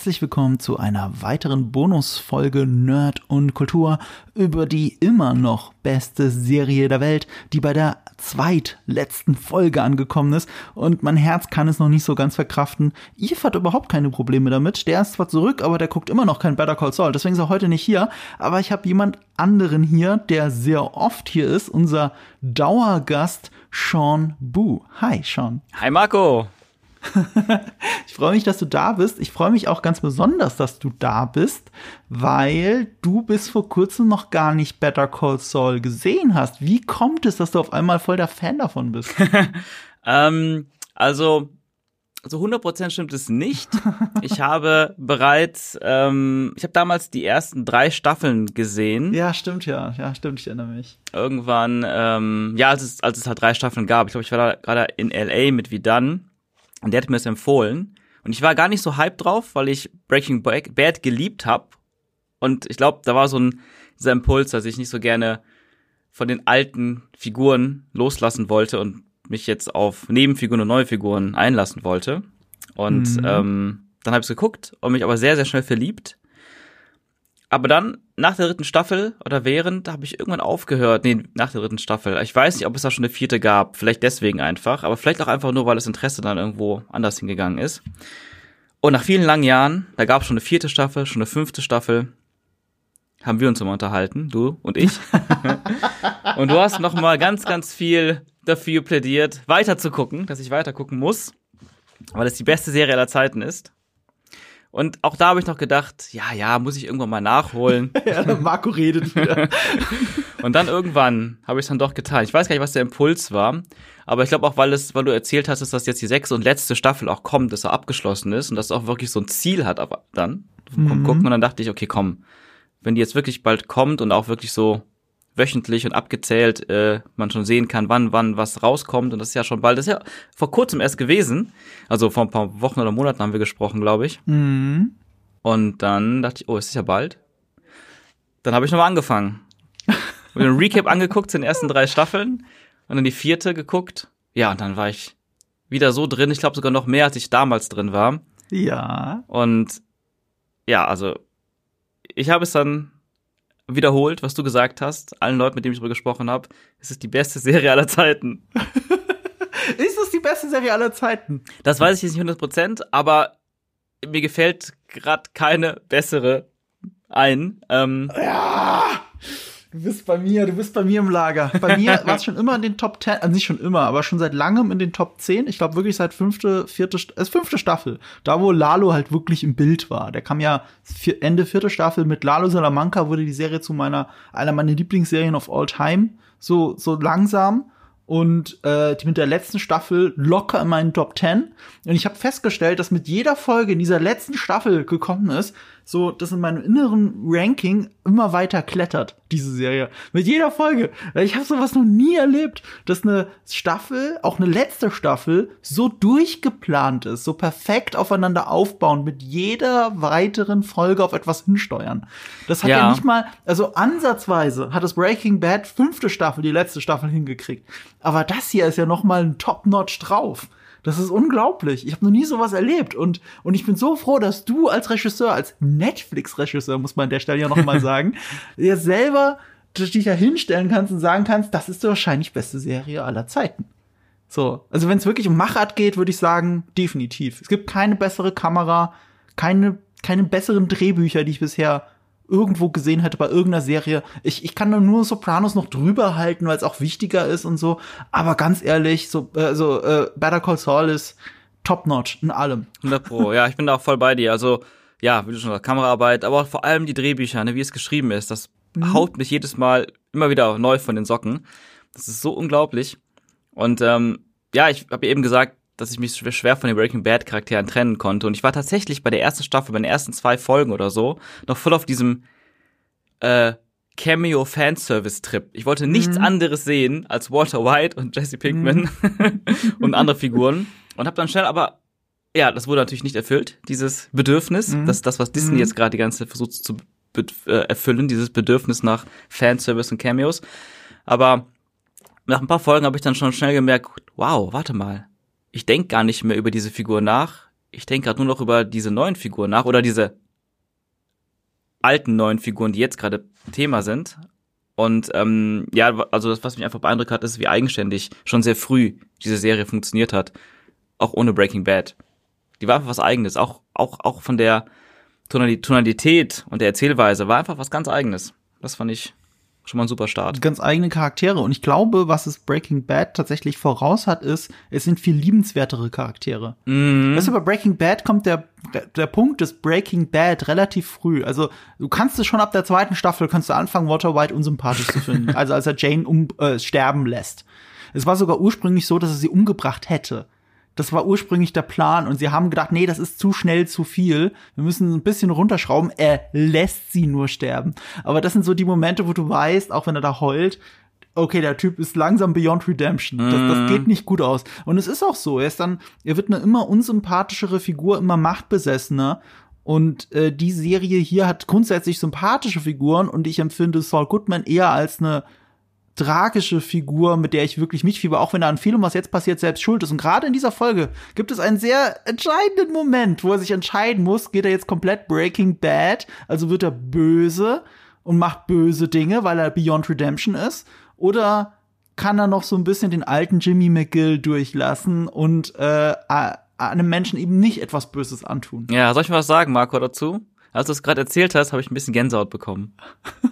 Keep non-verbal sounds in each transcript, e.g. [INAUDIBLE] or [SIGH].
herzlich willkommen zu einer weiteren Bonusfolge Nerd und Kultur über die immer noch beste Serie der Welt, die bei der zweitletzten Folge angekommen ist und mein Herz kann es noch nicht so ganz verkraften. Eve hat überhaupt keine Probleme damit. Der ist zwar zurück, aber der guckt immer noch kein Better Call Saul. Deswegen ist er heute nicht hier. Aber ich habe jemand anderen hier, der sehr oft hier ist. Unser Dauergast Sean Boo. Hi, Sean. Hi, Marco. [LAUGHS] ich freue mich, dass du da bist. Ich freue mich auch ganz besonders, dass du da bist, weil du bis vor kurzem noch gar nicht Better Call Saul gesehen hast. Wie kommt es, dass du auf einmal voll der Fan davon bist? [LAUGHS] ähm, also so 100% stimmt es nicht. [LAUGHS] Ich habe bereits, ähm, ich habe damals die ersten drei Staffeln gesehen. Ja, stimmt ja. Ja, stimmt, ich erinnere mich. Irgendwann, ähm, ja, als es, als es halt drei Staffeln gab. Ich glaube, ich war da gerade in L.A. mit Wie dann. Und der hat mir das empfohlen. Und ich war gar nicht so hyped drauf, weil ich Breaking Bad geliebt habe. Und ich glaube, da war so ein dieser Impuls, dass ich nicht so gerne von den alten Figuren loslassen wollte und mich jetzt auf Nebenfiguren und neue Figuren einlassen wollte. Und mhm. ähm, dann habe ich geguckt und mich aber sehr, sehr schnell verliebt. Aber dann, nach der dritten Staffel oder während, habe ich irgendwann aufgehört. Nee, nach der dritten Staffel. Ich weiß nicht, ob es da schon eine vierte gab. Vielleicht deswegen einfach. Aber vielleicht auch einfach nur, weil das Interesse dann irgendwo anders hingegangen ist. Und nach vielen langen Jahren, da gab es schon eine vierte Staffel, schon eine fünfte Staffel, haben wir uns immer unterhalten, du und ich. [LAUGHS] und du hast noch mal ganz, ganz viel dafür plädiert, weiter zu gucken, dass ich weiter gucken muss, weil es die beste Serie aller Zeiten ist. Und auch da habe ich noch gedacht, ja, ja, muss ich irgendwann mal nachholen. [LAUGHS] ja, Marco redet wieder. [LAUGHS] und dann irgendwann habe ich es dann doch getan. Ich weiß gar nicht, was der Impuls war, aber ich glaube auch, weil es, weil du erzählt hast, dass jetzt die sechste und letzte Staffel auch kommt, dass er abgeschlossen ist und dass es auch wirklich so ein Ziel hat, aber dann mhm. gucken und dann dachte ich, okay, komm, wenn die jetzt wirklich bald kommt und auch wirklich so wöchentlich und abgezählt äh, man schon sehen kann, wann wann was rauskommt und das ist ja schon bald, das ist ja vor kurzem erst gewesen, also vor ein paar Wochen oder Monaten haben wir gesprochen, glaube ich. Mhm. Und dann dachte ich, oh, es ist ja bald. Dann habe ich nochmal angefangen. Und einen Recap [LAUGHS] angeguckt zu den ersten drei Staffeln und dann die vierte geguckt. Ja, und dann war ich wieder so drin, ich glaube sogar noch mehr, als ich damals drin war. Ja. Und ja, also ich habe es dann wiederholt, was du gesagt hast, allen Leuten, mit denen ich darüber gesprochen habe. Es ist die beste [LAUGHS] Serie aller Zeiten. [LAUGHS] ist es die beste Serie aller Zeiten? Das weiß ich jetzt nicht 100%, aber mir gefällt gerade keine bessere ein. Ähm, ja! Du bist bei mir, du bist bei mir im Lager. Bei mir [LAUGHS] war es schon immer in den Top 10, also nicht schon immer, aber schon seit langem in den Top 10. Ich glaube wirklich seit fünfte, vierte, äh, fünfte Staffel. Da, wo Lalo halt wirklich im Bild war. Der kam ja Ende vierte Staffel mit Lalo Salamanca wurde die Serie zu meiner, einer meiner Lieblingsserien of all time. So, so langsam und äh, mit der letzten Staffel locker in meinen Top 10. Und ich habe festgestellt, dass mit jeder Folge in dieser letzten Staffel gekommen ist, so dass in meinem inneren Ranking immer weiter klettert, diese Serie. Mit jeder Folge. Ich habe sowas noch nie erlebt, dass eine Staffel, auch eine letzte Staffel, so durchgeplant ist, so perfekt aufeinander aufbauen, mit jeder weiteren Folge auf etwas hinsteuern. Das hat ja, ja nicht mal, also ansatzweise hat das Breaking Bad fünfte Staffel, die letzte Staffel hingekriegt. Aber das hier ist ja noch mal ein Top-Notch drauf. Das ist unglaublich. Ich habe noch nie sowas erlebt. Und, und ich bin so froh, dass du als Regisseur, als Netflix-Regisseur, muss man an der Stelle ja noch mal [LAUGHS] sagen, dir selber dich ja hinstellen kannst und sagen kannst, das ist die wahrscheinlich beste Serie aller Zeiten. So, also wenn es wirklich um Machart geht, würde ich sagen, definitiv. Es gibt keine bessere Kamera, keine, keine besseren Drehbücher, die ich bisher irgendwo gesehen hätte bei irgendeiner Serie. Ich, ich kann nur Sopranos noch drüber halten, weil es auch wichtiger ist und so. Aber ganz ehrlich, so, äh, so äh, Better Call Saul ist top-notch in allem. 100 Pro, ja, ich bin da auch voll bei dir. Also, ja, wie du schon sagst, Kameraarbeit, aber vor allem die Drehbücher, ne, wie es geschrieben ist, das mhm. haut mich jedes Mal immer wieder neu von den Socken. Das ist so unglaublich. Und ähm, ja, ich habe eben gesagt, dass ich mich schwer von den Breaking Bad Charakteren trennen konnte. Und ich war tatsächlich bei der ersten Staffel, bei den ersten zwei Folgen oder so, noch voll auf diesem äh, Cameo Fanservice Trip. Ich wollte nichts mhm. anderes sehen als Walter White und Jesse Pinkman mhm. [LAUGHS] und andere Figuren und habe dann schnell aber ja, das wurde natürlich nicht erfüllt, dieses Bedürfnis, mhm. das ist das, was Disney mhm. jetzt gerade die ganze Zeit versucht zu äh, erfüllen, dieses Bedürfnis nach Fanservice und Cameos. Aber nach ein paar Folgen habe ich dann schon schnell gemerkt, wow, warte mal, ich denke gar nicht mehr über diese Figur nach. ich denke gerade nur noch über diese neuen Figuren nach oder diese alten neuen Figuren, die jetzt gerade Thema sind. Und ähm, ja, also das, was mich einfach beeindruckt hat, ist, wie eigenständig schon sehr früh diese Serie funktioniert hat, auch ohne Breaking Bad. Die war einfach was Eigenes, auch auch auch von der Tonalität und der Erzählweise war einfach was ganz Eigenes. Das fand ich schon mal ein super Start. Ganz eigene Charaktere. Und ich glaube, was es Breaking Bad tatsächlich voraus hat, ist, es sind viel liebenswertere Charaktere. Mhm. Weißt du, bei Breaking Bad kommt der, der Punkt des Breaking Bad relativ früh. Also, du kannst es schon ab der zweiten Staffel, kannst du anfangen, Walter White unsympathisch zu finden. [LAUGHS] Also, als er Jane um, äh, sterben lässt. Es war sogar ursprünglich so, dass er sie umgebracht hätte. Das war ursprünglich der Plan und sie haben gedacht, nee, das ist zu schnell, zu viel. Wir müssen ein bisschen runterschrauben. Er lässt sie nur sterben. Aber das sind so die Momente, wo du weißt, auch wenn er da heult, okay, der Typ ist langsam beyond redemption. Das, das geht nicht gut aus. Und es ist auch so. Er ist dann, er wird eine immer unsympathischere Figur, immer machtbesessener. Und äh, die Serie hier hat grundsätzlich sympathische Figuren und ich empfinde Saul Goodman eher als eine tragische Figur, mit der ich wirklich mitfieber, auch wenn er an vielem, was jetzt passiert, selbst schuld ist. Und gerade in dieser Folge gibt es einen sehr entscheidenden Moment, wo er sich entscheiden muss, geht er jetzt komplett Breaking Bad, also wird er böse und macht böse Dinge, weil er Beyond Redemption ist, oder kann er noch so ein bisschen den alten Jimmy McGill durchlassen und äh, einem Menschen eben nicht etwas Böses antun. Ja, soll ich mal was sagen, Marco, dazu? Als du es gerade erzählt hast, habe ich ein bisschen Gänsehaut bekommen.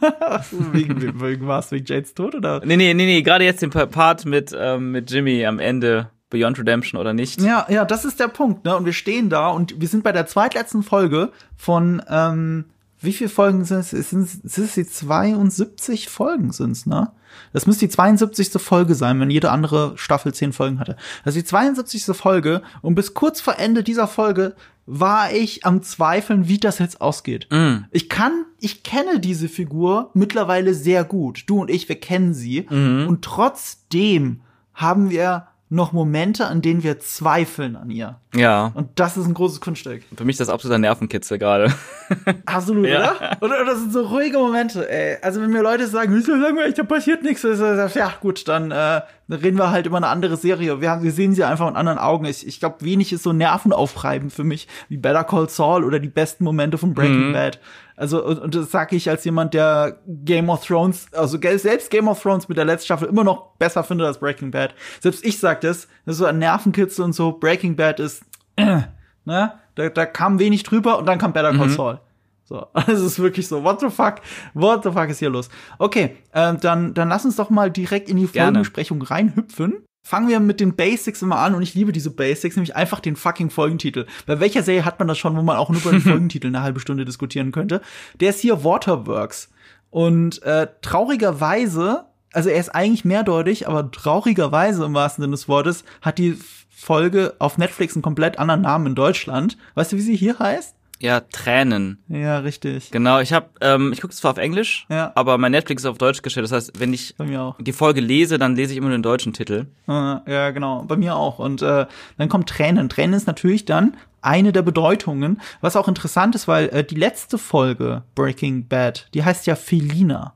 [LAUGHS] wegen, wegen was? Wegen Jades Tod oder? Nee, nee, nee, nee, gerade jetzt den Part mit, ähm, mit Jimmy am Ende. Beyond Redemption oder nicht. Ja, ja, das ist der Punkt, ne? Und wir stehen da und wir sind bei der zweitletzten Folge von, ähm, wie viele Folgen sind es? Sind, sind es die 72 Folgen sind's, ne? Das müsste die 72. Folge sein, wenn jede andere Staffel 10 Folgen hatte. Das ist die 72. Folge und bis kurz vor Ende dieser Folge war ich am Zweifeln, wie das jetzt ausgeht. Mm. Ich kann, ich kenne diese Figur mittlerweile sehr gut. Du und ich, wir kennen sie. Mhm. Und trotzdem haben wir noch Momente, an denen wir zweifeln an ihr. Ja. Und das ist ein großes Kunststück. Für mich das absoluter Nervenkitzel gerade. [LAUGHS] Absolut, Ja. oder? oder? Oder das sind so ruhige Momente, ey. Also wenn mir Leute sagen, wieso langweilig, da passiert nichts, ist- ja gut, dann, äh, reden wir halt über eine andere Serie. Wir, haben, wir sehen sie einfach mit anderen Augen. Ich, ich glaube, wenig ist so nervenaufreibend für mich wie Better Call Saul oder die besten Momente von Breaking Mhm. Bad. Also, und, und das sage ich als jemand, der Game of Thrones, also selbst Game of Thrones mit der letzten Staffel immer noch besser findet als Breaking Bad. Selbst ich sag das, das ist so ein Nervenkitzel und so. Breaking Bad ist, äh, ne? Da, da kam wenig drüber und dann kam Better Call Saul. So, [LAUGHS] es ist wirklich so. What the fuck? What the fuck ist hier los? Okay, ähm, dann, dann lass uns doch mal direkt in die. Folgenbesprechung reinhüpfen. Fangen wir mit den Basics immer an und ich liebe diese Basics, nämlich einfach den fucking Folgentitel. Bei welcher Serie hat man das schon, wo man auch nur über den [LAUGHS] Folgentitel eine halbe Stunde diskutieren könnte? Der ist hier Waterworks. Und äh, traurigerweise, also er ist eigentlich mehrdeutig, aber traurigerweise im wahrsten Sinne des Wortes, hat die Folge auf Netflix einen komplett anderen Namen in Deutschland. Weißt du, wie sie hier heißt? Ja, Tränen. Ja, richtig. Genau, ich habe, ähm, ich gucke zwar auf Englisch, Ja. aber mein Netflix ist auf Deutsch gestellt. Das heißt, wenn ich die Folge lese, dann lese ich immer den deutschen Titel. Äh, Ja, genau. Bei mir auch. Und äh, dann kommt Tränen. Tränen ist natürlich dann eine der Bedeutungen, was auch interessant ist, weil äh, die letzte Folge Breaking Bad, die heißt ja Felina.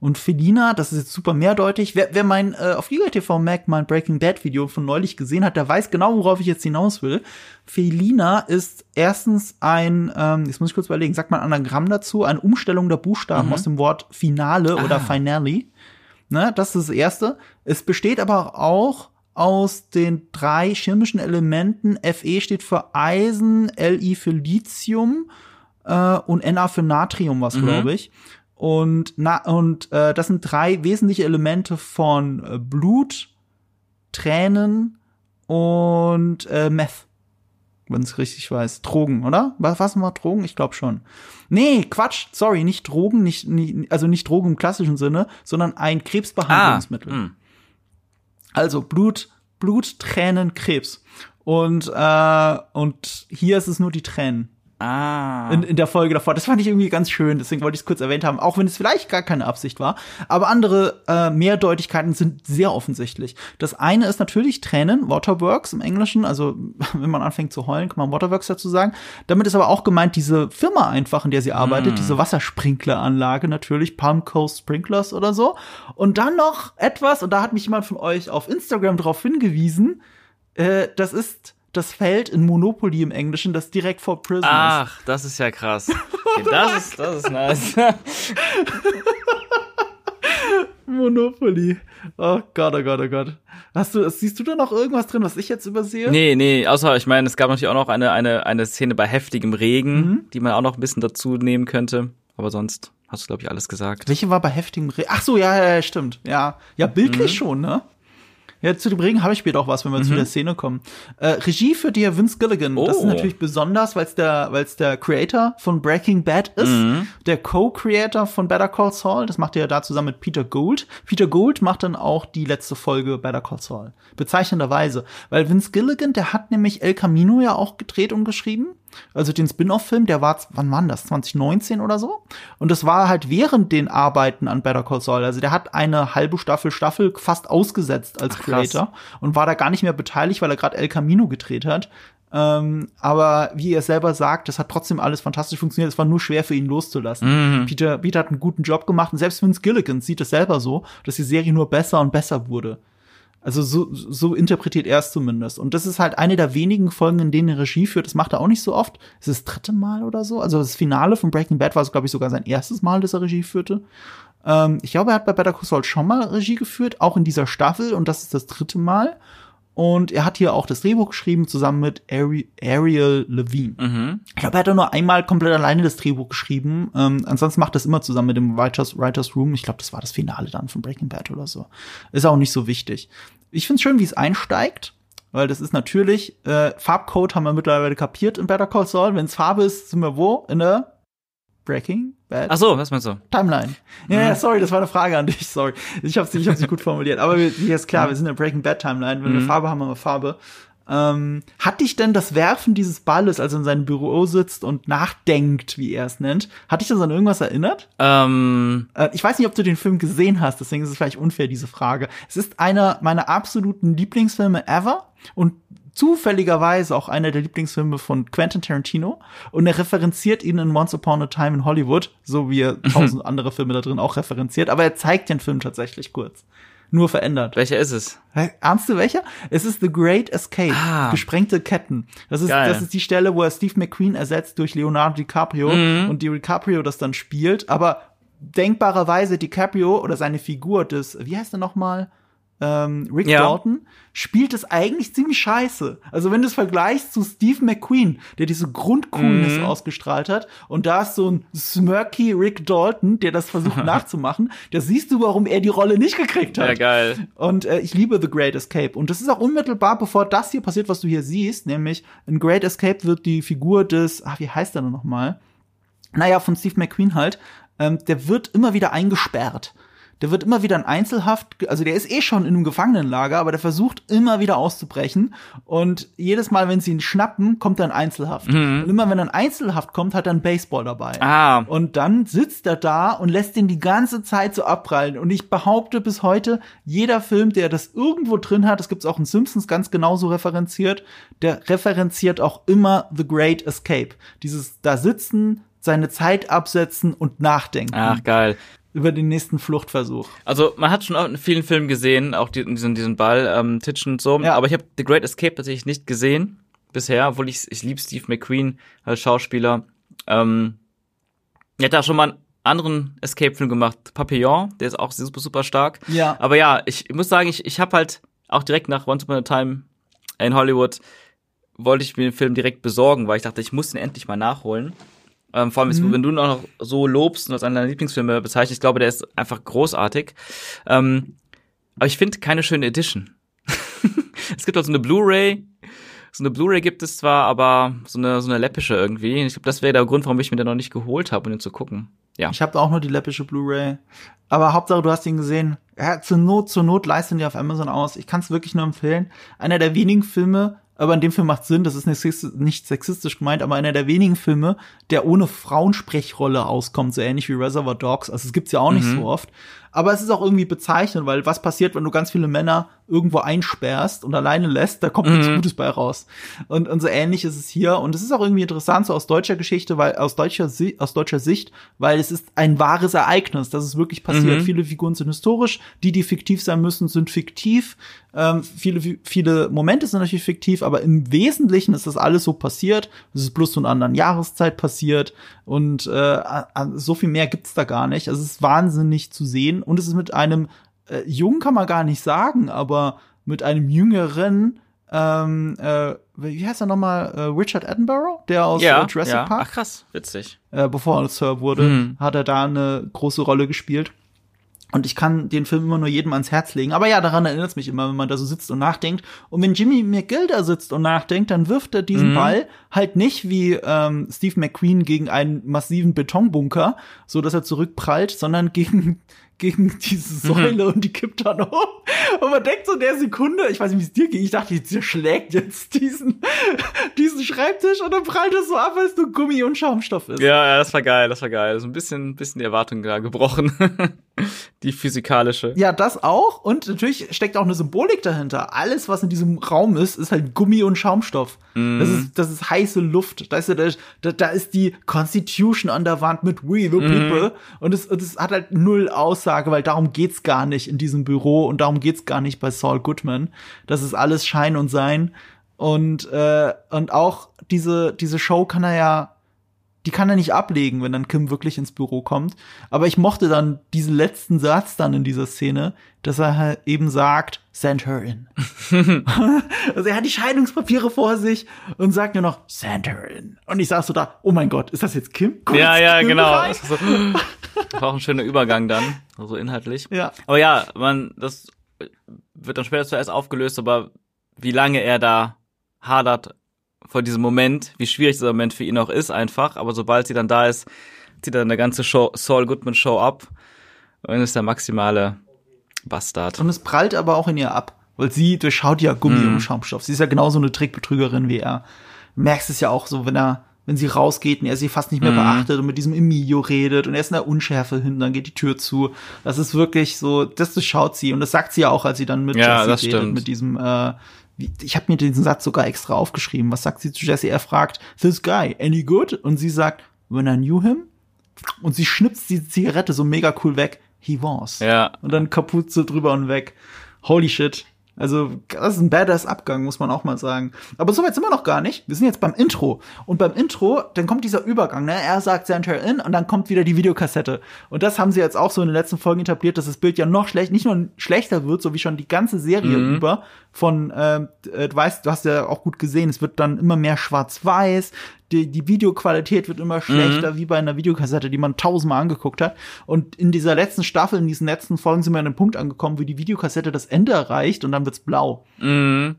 Und Felina, das ist jetzt super mehrdeutig. Wer, wer mein äh, auf Giga TV Mac mein Breaking Bad Video von neulich gesehen hat, der weiß genau, worauf ich jetzt hinaus will. Felina ist erstens ein, ähm, jetzt muss ich kurz überlegen, sagt man Anagramm dazu, eine Umstellung der Buchstaben aus dem Wort Finale oder Finale. Ne, das ist das erste. Es besteht aber auch aus den drei chemischen Elementen. Fe steht für Eisen, Li für Lithium äh, und Na für Natrium, was glaube ich. Und, na, und äh, das sind drei wesentliche Elemente von äh, Blut, Tränen und äh, Meth. Wenn es richtig weiß. Drogen, oder? Was, was mal Drogen? Ich glaube schon. Nee, Quatsch, sorry, nicht Drogen, nicht, nicht, also nicht Drogen im klassischen Sinne, sondern ein Krebsbehandlungsmittel. hm. Also Blut, Blut, Tränen, Krebs. Und, äh, und hier ist es nur die Tränen Ah. in, in der Folge davor. Das fand ich irgendwie ganz schön, deswegen wollte ich es kurz erwähnt haben, auch wenn es vielleicht gar keine Absicht war. Aber andere äh, Mehrdeutigkeiten sind sehr offensichtlich. Das eine ist natürlich Tränen, Waterworks im Englischen, also [LAUGHS] wenn man anfängt zu heulen, kann man Waterworks dazu sagen. Damit ist aber auch gemeint diese Firma einfach, in der sie arbeitet, diese Wassersprinkleranlage natürlich, Palm Coast Sprinklers oder so. Und dann noch etwas, und da hat mich jemand von euch auf Instagram drauf hingewiesen, äh, das ist das Feld in Monopoly im Englischen, das direkt vor Prison ist. Ach, das ist ja krass. Okay, das ist, das ist nice. [LAUGHS] Monopoly. Oh Gott, oh Gott, oh Gott. Hast du, siehst du da noch irgendwas drin, was ich jetzt übersehe? nee, nee, außer, ich meine, es gab natürlich auch noch eine, eine, eine Szene bei heftigem Regen, Mhm. die man auch noch ein bisschen dazu nehmen könnte. Aber sonst hast du, glaube ich, alles gesagt. Welche war bei heftigem Regen? Ach so, ja, ja, ja, stimmt. Ja, ja, bildlich schon, ne? Ja, zu dem Regen habe ich später auch was, wenn wir zu der Szene kommen. Äh, Regie führt hier Vince Gilligan. Das ist Oh. natürlich besonders, weil es der, weil's der Creator von Breaking Bad ist. Der Co-Creator von Better Call Saul. Das macht er da zusammen mit Peter Gould. Peter Gould macht dann auch die letzte Folge Better Call Saul. Bezeichnenderweise. Weil Vince Gilligan, der hat nämlich El Camino ja auch gedreht und geschrieben. Also den Spin-off-Film, der war, wann war das? 2019 oder so? Und das war halt während den Arbeiten an Better Call Saul. Also der hat eine halbe Staffel, Staffel fast ausgesetzt als Ach. Creator und war da gar nicht mehr beteiligt, weil er gerade El Camino gedreht hat. Ähm, aber wie er selber sagt, das hat trotzdem alles fantastisch funktioniert. Es war nur schwer für ihn loszulassen. Peter, Peter hat einen guten Job gemacht und selbst Vince Gilligan sieht es selber so, dass die Serie nur besser und besser wurde. Also so, so interpretiert er es zumindest. Und das ist halt eine der wenigen Folgen, in denen er Regie führt. Das macht er auch nicht so oft. Es ist das dritte Mal oder so. Also das Finale von Breaking Bad war, glaube ich, sogar sein erstes Mal, dass er Regie führte. Ähm, ich glaube, er hat bei Better Call Saul schon mal Regie geführt, auch in dieser Staffel. Und das ist das dritte Mal. Und er hat hier auch das Drehbuch geschrieben, zusammen mit Ari Ariel Levine. Mhm. Ich glaube, er hat nur einmal komplett alleine das Drehbuch geschrieben. Ähm, ansonsten macht er es immer zusammen mit dem Writers, Writers Room. Ich glaube, das war das Finale dann von Breaking Bad oder so. Ist auch nicht so wichtig. Ich finde es schön, wie es einsteigt, weil das ist natürlich, äh, Farbcode haben wir mittlerweile kapiert in Better Call Saul. Wenn es Farbe ist, sind wir wo? In der Breaking Bad Ach so, was meinst du? Timeline. Ja, ja, sorry, das war eine Frage an dich, sorry. Ich hab's, ich hab's nicht gut formuliert. Aber hier ist klar, wir sind in der Breaking Bad Timeline. Wenn wir Farbe haben, haben wir Farbe. Ähm, hat dich denn das Werfen dieses Balles, als er in seinem Büro sitzt und nachdenkt, wie er es nennt, hat dich das an irgendwas erinnert? Ähm, Äh, ich weiß nicht, ob du den Film gesehen hast, deswegen ist es vielleicht unfair, diese Frage. Es ist einer meiner absoluten Lieblingsfilme ever und zufälligerweise auch einer der Lieblingsfilme von Quentin Tarantino. Und er referenziert ihn in Once Upon a Time in Hollywood, so wie er tausend andere Filme da drin auch referenziert. Aber er zeigt den Film tatsächlich kurz. Nur verändert. welcher ist es? Ahnst du welcher? Es ist The Great Escape. Ah. Gesprengte Ketten. Das ist, Geil. das ist die Stelle, wo er Steve McQueen ersetzt durch Leonardo DiCaprio Mhm. und DiCaprio das dann spielt. Aber denkbarerweise DiCaprio oder seine Figur des, wie heißt er nochmal? Ähm, Rick Ja. Dalton spielt es eigentlich ziemlich scheiße. Also wenn du es vergleichst zu Steve McQueen, der diese Grundcoolness Mhm. ausgestrahlt hat, und da ist so ein smirky Rick Dalton, der das versucht [LAUGHS] nachzumachen, da siehst du, warum er die Rolle nicht gekriegt hat. Ja, geil. Und äh, ich liebe The Great Escape. Und das ist auch unmittelbar, bevor das hier passiert, was du hier siehst, nämlich in Great Escape wird die Figur des, ach, wie heißt der denn nochmal? Naja, von Steve McQueen halt, ähm, der wird immer wieder eingesperrt. Der wird immer wieder in Einzelhaft, also der ist eh schon in einem Gefangenenlager, aber der versucht immer wieder auszubrechen. Und jedes Mal, wenn sie ihn schnappen, kommt er in Einzelhaft. Und immer wenn er in Einzelhaft kommt, hat er einen Baseball dabei. Ah, Und dann sitzt er da und lässt ihn die ganze Zeit so abprallen. Und ich behaupte bis heute, jeder Film, der das irgendwo drin hat, das gibt's auch in Simpsons ganz genauso referenziert, der referenziert auch immer The Great Escape. Dieses da sitzen, seine Zeit absetzen und nachdenken ach, geil. Über den nächsten Fluchtversuch. Also man hat schon auch in vielen Filmen gesehen, auch die, diesen, diesen Ball, ähm, Titchen und so. Ja. Aber ich habe The Great Escape tatsächlich nicht gesehen bisher, obwohl ich ich liebe Steve McQueen als Schauspieler. Ähm, er hat da schon mal einen anderen Escape-Film gemacht, Papillon, der ist auch super, super stark. Ja. Aber ja, ich muss sagen, ich, ich habe halt auch direkt nach Once Upon a Time in Hollywood wollte ich mir den Film direkt besorgen, weil ich dachte, ich muss den endlich mal nachholen. Ähm, vor allem, jetzt, wenn du ihn auch noch so lobst und als einen deiner Lieblingsfilme bezeichnest, ich glaube, der ist einfach großartig. Ähm, aber ich finde keine schöne Edition. [LAUGHS] es gibt auch so eine Blu-ray. So eine Blu-ray gibt es zwar, aber so eine, so eine läppische irgendwie. Ich glaube, das wäre der Grund, warum ich mir den noch nicht geholt habe, um den zu gucken. Ja. Ich habe auch nur die läppische Blu-ray. Aber Hauptsache, du hast ihn gesehen. Ja, zur Not, zur Not leisten die auf Amazon aus. Ich kann es wirklich nur empfehlen. Einer der wenigen Filme, aber in dem Film macht Sinn, das ist nicht sexistisch, gemeint, aber einer der wenigen Filme, der ohne Frauensprechrolle auskommt, so ähnlich wie Reservoir Dogs. Also es gibt's ja auch nicht so oft. aber es ist auch irgendwie bezeichnend, weil was passiert, wenn du ganz viele Männer irgendwo einsperrst und alleine lässt, da kommt nichts Mhm. Gutes bei raus. Und, und so ähnlich ist es hier. Und es ist auch irgendwie interessant, so aus deutscher Geschichte, weil aus deutscher, aus deutscher Sicht, weil es ist ein wahres Ereignis, das ist wirklich passiert. Mhm. Viele Figuren sind historisch, die, die fiktiv sein müssen, sind fiktiv. Ähm, viele, viele Momente sind natürlich fiktiv, aber im Wesentlichen ist das alles so passiert. Es ist bloß zu einer anderen Jahreszeit passiert und äh, so viel mehr gibt's da gar nicht. Also es ist wahnsinnig zu sehen und es ist mit einem äh, Jungen kann man gar nicht sagen, aber mit einem jüngeren ähm, äh, wie heißt er nochmal? Äh, Richard Attenborough, der aus ja, äh, Jurassic ja. Park Ach krass, witzig. äh, bevor er Sir wurde, Mhm. hat er da eine große Rolle gespielt. Und ich kann den Film immer nur jedem ans Herz legen. Aber ja, daran erinnert es mich immer, wenn man da so sitzt und nachdenkt. Und wenn Jimmy McGill da sitzt und nachdenkt, dann wirft er diesen Mhm. Ball halt nicht wie ähm, Steve McQueen gegen einen massiven Betonbunker, so dass er zurückprallt, sondern [LAUGHS] gegen gegen diese Säule und die kippt dann um. Und man denkt so in der Sekunde, ich weiß nicht, wie es dir ging, ich dachte, der schlägt jetzt diesen, [LAUGHS] diesen Schreibtisch und dann prallt es so ab, weil es nur Gummi und Schaumstoff ist. Ja, ja, das war geil, das war geil. So ein bisschen, bisschen die Erwartung da gebrochen. [LAUGHS] [LAUGHS] die physikalische. Ja, das auch. Und natürlich steckt auch eine Symbolik dahinter. Alles, was in diesem Raum ist, ist halt Gummi und Schaumstoff. Das, ist, das ist heiße Luft. Da ist, da, da ist die Constitution an der Wand mit We the People. Und es, und es hat halt null Aussage, weil darum geht's gar nicht in diesem Büro und darum geht's gar nicht bei Saul Goodman. Das ist alles Schein und Sein. Und, äh, und auch diese, diese Show kann er ja die kann er nicht ablegen, wenn dann Kim wirklich ins Büro kommt. Aber ich mochte dann diesen letzten Satz dann in dieser Szene, dass er halt eben sagt, send her in. [LAUGHS] also er hat die Scheidungspapiere vor sich und sagt nur noch, send her in. Und ich saß so da, oh mein Gott, ist das jetzt Kim? Kommt Ja, ja, Kim genau. rein? Das, so, das war auch ein schöner Übergang dann, so inhaltlich. Ja. Aber ja, man, das wird dann später zuerst aufgelöst, aber wie lange er da hadert vor diesem Moment, wie schwierig dieser Moment für ihn auch ist einfach, aber sobald sie dann da ist, zieht er eine ganze Show, Saul Goodman Show ab und ist der maximale Bastard. Und es prallt aber auch in ihr ab, weil sie durchschaut ja Gummi Mhm. und Schaumstoff. Sie ist ja genauso eine Trickbetrügerin wie er. Du merkst es ja auch so, wenn er, wenn sie rausgeht und er sie fast nicht mehr Mhm. beachtet und mit diesem Emilio redet und er ist in der Unschärfe hin, dann geht die Tür zu. Das ist wirklich so, das durchschaut sie und das sagt sie ja auch, als sie dann mit Ja, Jesse das redet, stimmt. mit diesem, äh, ich habe mir diesen Satz sogar extra aufgeschrieben. Was sagt sie zu Jesse? Er fragt, this guy, any good? Und sie sagt, when I knew him? Und sie schnipst die Zigarette so mega cool weg. He was. Ja. Und dann Kapuze drüber und weg. Holy shit. Also, das ist ein badass Abgang, muss man auch mal sagen. Aber so weit sind wir noch gar nicht. Wir sind jetzt beim Intro. Und beim Intro, dann kommt dieser Übergang, ne? Er sagt Center in und dann kommt wieder die Videokassette. Und das haben sie jetzt auch so in den letzten Folgen etabliert, dass das Bild ja noch schlecht, nicht nur schlechter wird, so wie schon die ganze Serie Mhm. über. Von, ähm, äh, du weißt, du hast ja auch gut gesehen, es wird dann immer mehr schwarz-weiß. Die, die Videoqualität wird immer schlechter, wie bei einer Videokassette, die man tausendmal angeguckt hat. Und in dieser letzten Staffel, in diesen letzten Folgen sind wir an einem Punkt angekommen, wo die Videokassette das Ende erreicht und dann wird's blau. Mhm.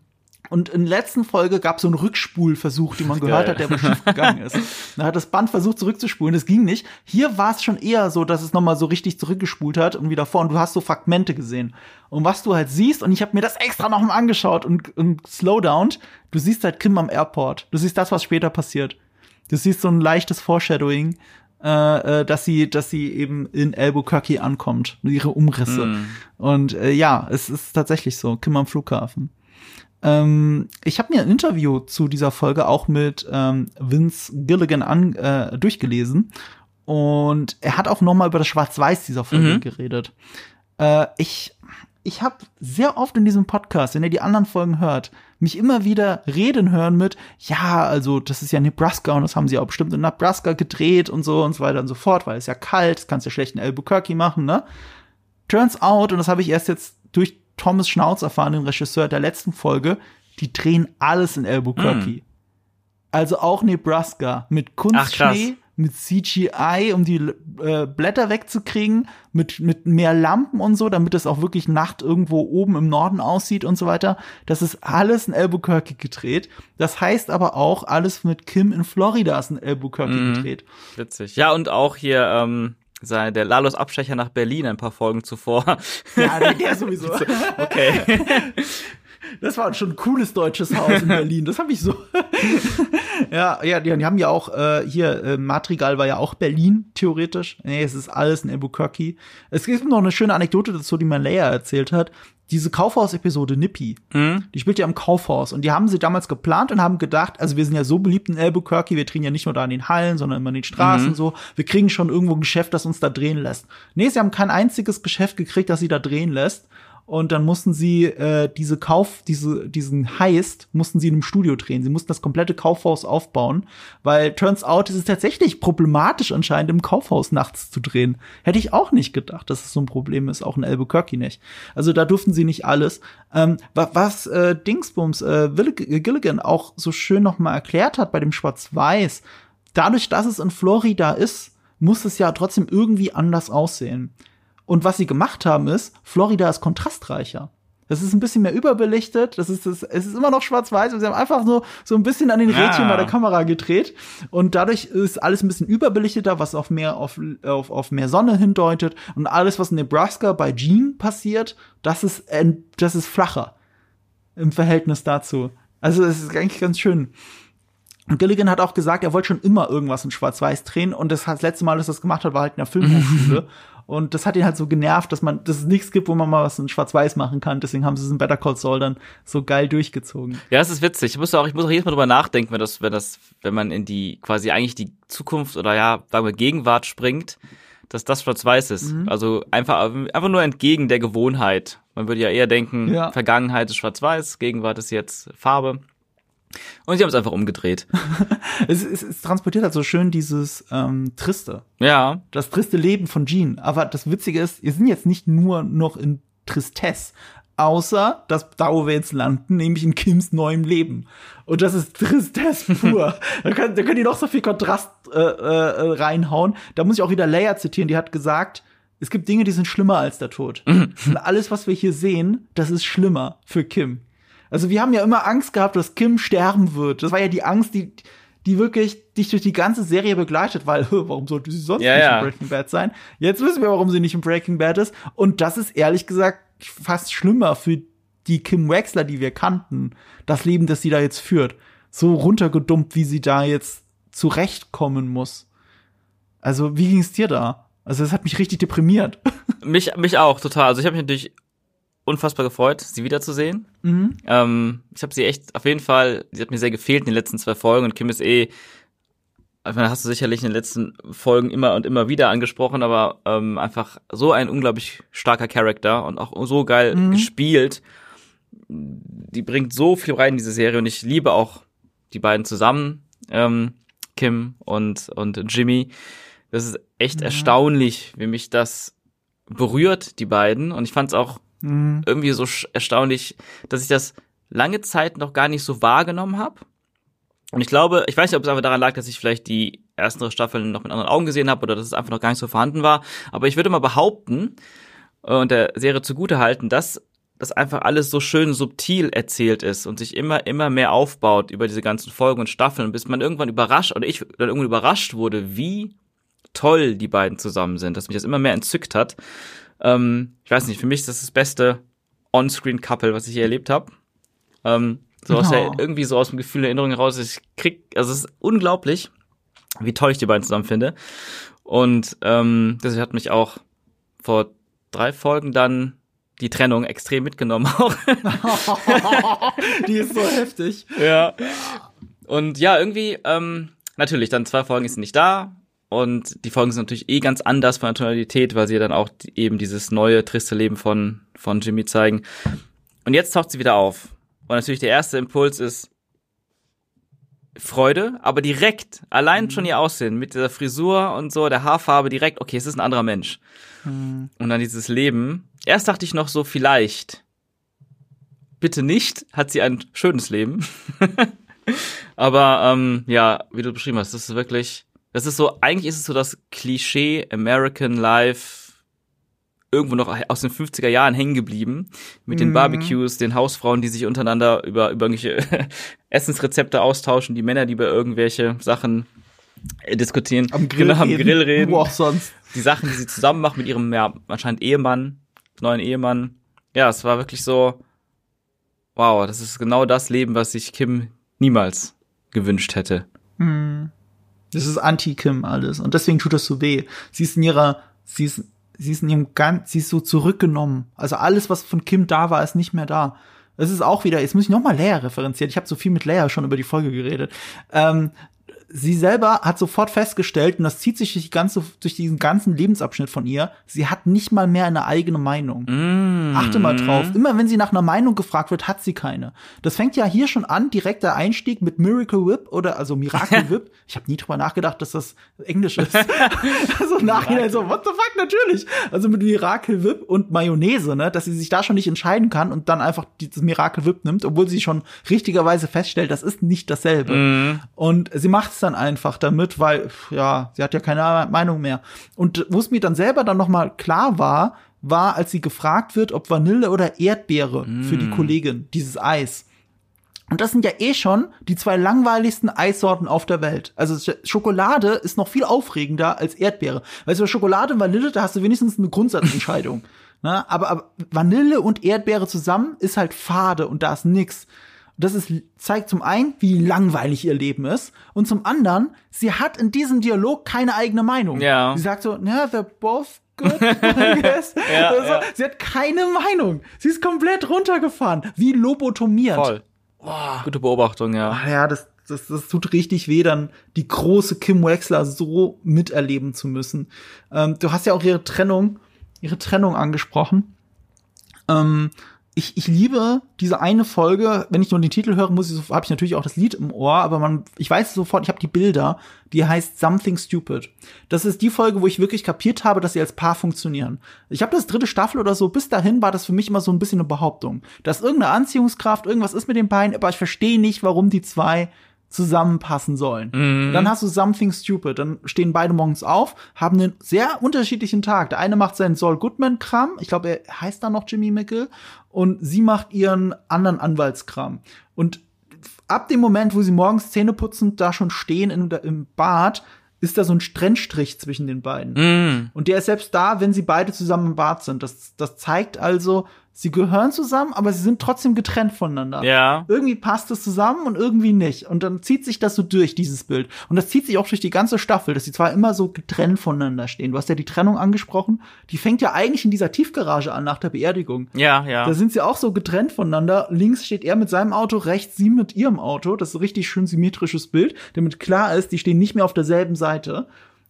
Und in der letzten Folge gab es so einen Rückspulversuch, den man gehört Geil. hat, der aber schief gegangen ist. Da hat das Band versucht zurückzuspulen, das ging nicht. Hier war es schon eher so, dass es nochmal so richtig zurückgespult hat und wieder vor und du hast so Fragmente gesehen. Und was du halt siehst, und ich habe mir das extra nochmal angeschaut und, und slowdown, du siehst halt Kim am Airport. Du siehst das, was später passiert. Du siehst so ein leichtes Foreshadowing, äh, äh, dass sie, dass sie eben in Albuquerque ankommt, ihre Umrisse. Mhm. Und äh, ja, es ist tatsächlich so, Kim am Flughafen. Ähm, ich habe mir ein Interview zu dieser Folge auch mit ähm, Vince Gilligan an, äh, durchgelesen und er hat auch noch mal über das Schwarz-Weiß dieser Folge Mhm. geredet. Äh, ich ich habe sehr oft in diesem Podcast, wenn ihr die anderen Folgen hört, mich immer wieder reden hören mit, ja, also das ist ja Nebraska und das haben sie auch bestimmt in Nebraska gedreht und so und so weiter und so fort, weil es ja kalt, das kannst du ja schlecht in Albuquerque machen, ne? Turns out, und das habe ich erst jetzt durch Thomas Schnauz erfahren, den Regisseur der letzten Folge, die drehen alles in Albuquerque. Also auch Nebraska mit. Kunstschnee, mit CGI, um die äh, Blätter wegzukriegen, mit, mit mehr Lampen und so, damit es auch wirklich Nacht irgendwo oben im Norden aussieht und so weiter. Das ist alles in Albuquerque gedreht. Das heißt aber auch, alles mit Kim in Florida ist in Albuquerque Mhm. gedreht. Witzig. Ja, und auch hier, ähm, sei der Lalos Abstecher nach Berlin ein paar Folgen zuvor. Ja, der, der sowieso. [LAUGHS] okay. [LAUGHS] Das war schon ein cooles deutsches Haus in Berlin. Das habe ich so. [LAUGHS] ja, ja, die, die, haben ja auch äh, hier äh, Madrigal war ja auch Berlin theoretisch. Nee, es ist alles in Albuquerque. Es gibt noch eine schöne Anekdote dazu, die Leia erzählt hat. Diese Kaufhaus-Episode Nippy, mhm. die spielt ja im Kaufhaus und die haben sie damals geplant und haben gedacht, also wir sind ja so beliebt in Albuquerque, wir drehen ja nicht nur da in den Hallen, sondern immer in den Straßen mhm. so. Wir kriegen schon irgendwo ein Geschäft, das uns da drehen lässt. Nee, sie haben kein einziges Geschäft gekriegt, das sie da drehen lässt und dann mussten sie äh, diese Kauf, diese, diesen Heist mussten sie in einem Studio drehen. Sie mussten das komplette Kaufhaus aufbauen, weil turns out, es ist tatsächlich problematisch anscheinend im Kaufhaus nachts zu drehen. Hätte ich auch nicht gedacht, dass es so ein Problem ist, auch in Albuquerque nicht. Also da durften sie nicht alles. Ähm, was äh, Dingsbums äh, Gilligan auch so schön noch mal erklärt hat bei dem Schwarz-Weiß, dadurch, dass es in Florida ist, muss es ja trotzdem irgendwie anders aussehen. Und was sie gemacht haben ist, Florida ist kontrastreicher. Das ist ein bisschen mehr überbelichtet. Das ist, das, es ist immer noch schwarz-weiß. Sie haben einfach so, so ein bisschen an den Rädchen ja. bei der Kamera gedreht. Und dadurch ist alles ein bisschen überbelichteter, was auf mehr, auf, auf, auf mehr Sonne hindeutet. Und alles, was in Nebraska bei Gene passiert, das ist, das ist flacher. Im Verhältnis dazu. Also, es ist eigentlich ganz schön. Und Gilligan hat auch gesagt, er wollte schon immer irgendwas in Schwarz-Weiß drehen und das, das letzte Mal, dass er das gemacht hat, war halt in der Filmhochschule. [LAUGHS] Und das hat ihn halt so genervt, dass man, dass es nichts gibt, wo man mal was in Schwarz-Weiß machen kann. Deswegen haben sie es in Better Call Saul dann so geil durchgezogen. Ja, es ist witzig. Ich muss auch, ich muss auch jedes Mal drüber nachdenken, wenn das, wenn das, wenn man in die, quasi eigentlich die Zukunft oder ja, sagen wir Gegenwart springt, dass das Schwarz-Weiß ist. Mhm. Also einfach, einfach nur entgegen der Gewohnheit. Man würde ja eher denken, ja. Vergangenheit ist Schwarz-Weiß, Gegenwart ist jetzt Farbe. Und sie haben es einfach umgedreht. [LAUGHS] es, es, es, transportiert halt so schön dieses ähm, Triste. Ja. Das triste Leben von Jean. Aber das Witzige ist, wir sind jetzt nicht nur noch in Tristesse, außer dass da, wo wir jetzt landen, nämlich in Kims neuem Leben. Und das ist Tristesse pur. [LAUGHS] da, können, da können die noch so viel Kontrast äh, äh, reinhauen. Da muss ich auch wieder Leia zitieren, die hat gesagt, es gibt Dinge, die sind schlimmer als der Tod. Und alles, was wir hier sehen, das ist schlimmer für Kim. Also wir haben ja immer Angst gehabt, dass Kim sterben wird. Das war ja die Angst, die, die wirklich dich durch die ganze Serie begleitet, weil, [LAUGHS] warum sollte sie sonst ja, nicht ja. in Breaking Bad sein? Jetzt wissen wir, warum sie nicht in Breaking Bad ist. Und das ist ehrlich gesagt fast schlimmer für die Kim Wexler, die wir kannten. Das Leben, das sie da jetzt führt. So runtergedumpt, wie sie da jetzt zurechtkommen muss. Also, wie ging es dir da? Also, das hat mich richtig deprimiert. [LAUGHS] Mich, mich auch, total. Also, ich habe mich natürlich unfassbar gefreut, sie wiederzusehen. Mhm. Ähm, ich habe sie echt, auf jeden Fall, sie hat mir sehr gefehlt in den letzten zwei Folgen und Kim ist eh, ich meine, hast du sicherlich in den letzten Folgen immer und immer wieder angesprochen, aber ähm, einfach so ein unglaublich starker Charakter und auch so geil mhm. gespielt. Die bringt so viel rein in diese Serie und ich liebe auch die beiden zusammen, ähm, Kim und, und Jimmy. Das ist echt ja. erstaunlich, wie mich das berührt, die beiden. Und ich fand es auch Mhm. Irgendwie so erstaunlich, dass ich das lange Zeit noch gar nicht so wahrgenommen habe. Und ich glaube, ich weiß nicht, ob es einfach daran lag, dass ich vielleicht die ersten Staffeln noch mit anderen Augen gesehen habe oder dass es einfach noch gar nicht so vorhanden war. Aber ich würde mal behaupten äh, und der Serie zugute halten, dass das einfach alles so schön subtil erzählt ist und sich immer, immer mehr aufbaut über diese ganzen Folgen und Staffeln, bis man irgendwann überrascht oder ich dann irgendwann überrascht wurde, wie toll die beiden zusammen sind, dass mich das immer mehr entzückt hat. Ähm, ich weiß nicht, für mich ist das das beste On-Screen-Couple, was ich je erlebt habe. Ähm, so aus der, irgendwie so aus dem Gefühl der Erinnerung heraus. Ich krieg, also es ist unglaublich, wie toll ich die beiden zusammen finde. Und ähm, das hat mich auch vor drei Folgen dann die Trennung extrem mitgenommen [LAUGHS] auch. [LAUGHS] die ist so heftig. Ja. Und ja, irgendwie, ähm, natürlich, dann zwei Folgen ist sie nicht da. Und die Folgen sind natürlich eh ganz anders von der Tonalität, weil sie dann auch eben dieses neue, triste Leben von, von Jimmy zeigen. Und jetzt taucht sie wieder auf. Und natürlich der erste Impuls ist Freude, aber direkt, allein mhm. schon ihr Aussehen, mit dieser Frisur und so, der Haarfarbe, direkt, okay, es ist ein anderer Mensch. Mhm. Und dann dieses Leben. Erst dachte ich noch so, vielleicht. Bitte nicht, hat sie ein schönes Leben. [LAUGHS] aber ähm, ja, wie du beschrieben hast, das ist wirklich das ist so, eigentlich ist es so das Klischee American Life irgendwo noch aus den 50er Jahren hängen geblieben. Mit den mhm. Barbecues, den Hausfrauen, die sich untereinander über, über irgendwelche [LAUGHS] Essensrezepte austauschen, die Männer, die über irgendwelche Sachen äh, diskutieren. Am Grill, genau, am Grill reden. Wo auch sonst. Die Sachen, die sie zusammen macht mit ihrem, ja, anscheinend Ehemann, neuen Ehemann. Ja, es war wirklich so, wow, das ist genau das Leben, was sich Kim niemals gewünscht hätte. Das ist Anti-Kim alles. Und deswegen tut das so weh. Sie ist in ihrer, sie ist, sie ist in ihrem ganz, sie ist so zurückgenommen. Also alles, was von Kim da war, ist nicht mehr da. Das ist auch wieder, jetzt muss ich noch mal Leia referenzieren. Ich habe so viel mit Leia schon über die Folge geredet. Ähm, sie selber hat sofort festgestellt, und das zieht sich durch, die ganze, durch diesen ganzen Lebensabschnitt von ihr, sie hat nicht mal mehr eine eigene Meinung. Achte mal drauf. Immer wenn sie nach einer Meinung gefragt wird, hat sie keine. Das fängt ja hier schon an, direkt der Einstieg mit Miracle Whip oder also Miracle [LAUGHS] Whip. Ich habe nie drüber nachgedacht, dass das Englisch ist. [LAUGHS] also im Nachhinein so, what the fuck, natürlich. Also mit Miracle Whip und Mayonnaise, ne, dass sie sich da schon nicht entscheiden kann und dann einfach dieses Miracle Whip nimmt, obwohl sie schon richtigerweise feststellt, das ist nicht dasselbe. Und sie macht dann einfach damit, weil, ja, sie hat ja keine Meinung mehr. Und wo es mir dann selber dann noch mal klar war, war, als sie gefragt wird, ob Vanille oder Erdbeere für die Kollegin, dieses Eis. Und das sind ja eh schon die zwei langweiligsten Eissorten auf der Welt. Also Sch- Schokolade ist noch viel aufregender als Erdbeere. Weißt du, bei Schokolade und Vanille, da hast du wenigstens eine Grundsatzentscheidung. [LAUGHS] ne? aber, aber Vanille und Erdbeere zusammen ist halt fade und da ist nix. Das ist, zeigt zum einen, wie langweilig ihr Leben ist. Und zum anderen, sie hat in diesem Dialog keine eigene Meinung. Ja. Sie sagt so, ja, they're both good, [LAUGHS] I guess. Ja, also, ja. Sie hat keine Meinung. Sie ist komplett runtergefahren. Wie lobotomiert. Voll. Gute Beobachtung, ja. Ah ja, das, das, das tut richtig weh, dann die große Kim Wexler so miterleben zu müssen. Ähm, du hast ja auch ihre Trennung, ihre Trennung angesprochen. Ähm, ich, ich liebe diese eine Folge, wenn ich nur den Titel höre, muss ich so, habe ich natürlich auch das Lied im Ohr, aber man, ich weiß sofort, ich habe die Bilder, die heißt Something Stupid. Das ist die Folge, wo ich wirklich kapiert habe, dass sie als Paar funktionieren. Ich habe das dritte Staffel oder so, bis dahin war das für mich immer so ein bisschen eine Behauptung. Dass irgendeine Anziehungskraft, irgendwas ist mit den beiden, aber ich verstehe nicht, warum die zwei zusammenpassen sollen. Und Dann hast du Something Stupid. Dann stehen beide morgens auf, haben einen sehr unterschiedlichen Tag. Der eine macht seinen Saul Goodman-Kram. Ich glaube, er heißt da noch Jimmy Mickel. Und sie macht ihren anderen Anwaltskram. Und ab dem Moment, wo sie morgens zähneputzend da schon stehen in, im Bad, ist da so ein Trennstrich zwischen den beiden. Mm. Und der ist selbst da, wenn sie beide zusammen im Bad sind. Das, das zeigt also, sie gehören zusammen, aber sie sind trotzdem getrennt voneinander. Ja. Irgendwie passt es zusammen und irgendwie nicht. Und dann zieht sich das so durch, dieses Bild. Und das zieht sich auch durch die ganze Staffel, dass sie zwar immer so getrennt voneinander stehen. Du hast ja die Trennung angesprochen. Die fängt ja eigentlich in dieser Tiefgarage an nach der Beerdigung. Ja, ja. Da sind sie auch so getrennt voneinander. Links steht er mit seinem Auto, rechts sie mit ihrem Auto. Das ist ein richtig schön symmetrisches Bild, damit klar ist, die stehen nicht mehr auf derselben Seite.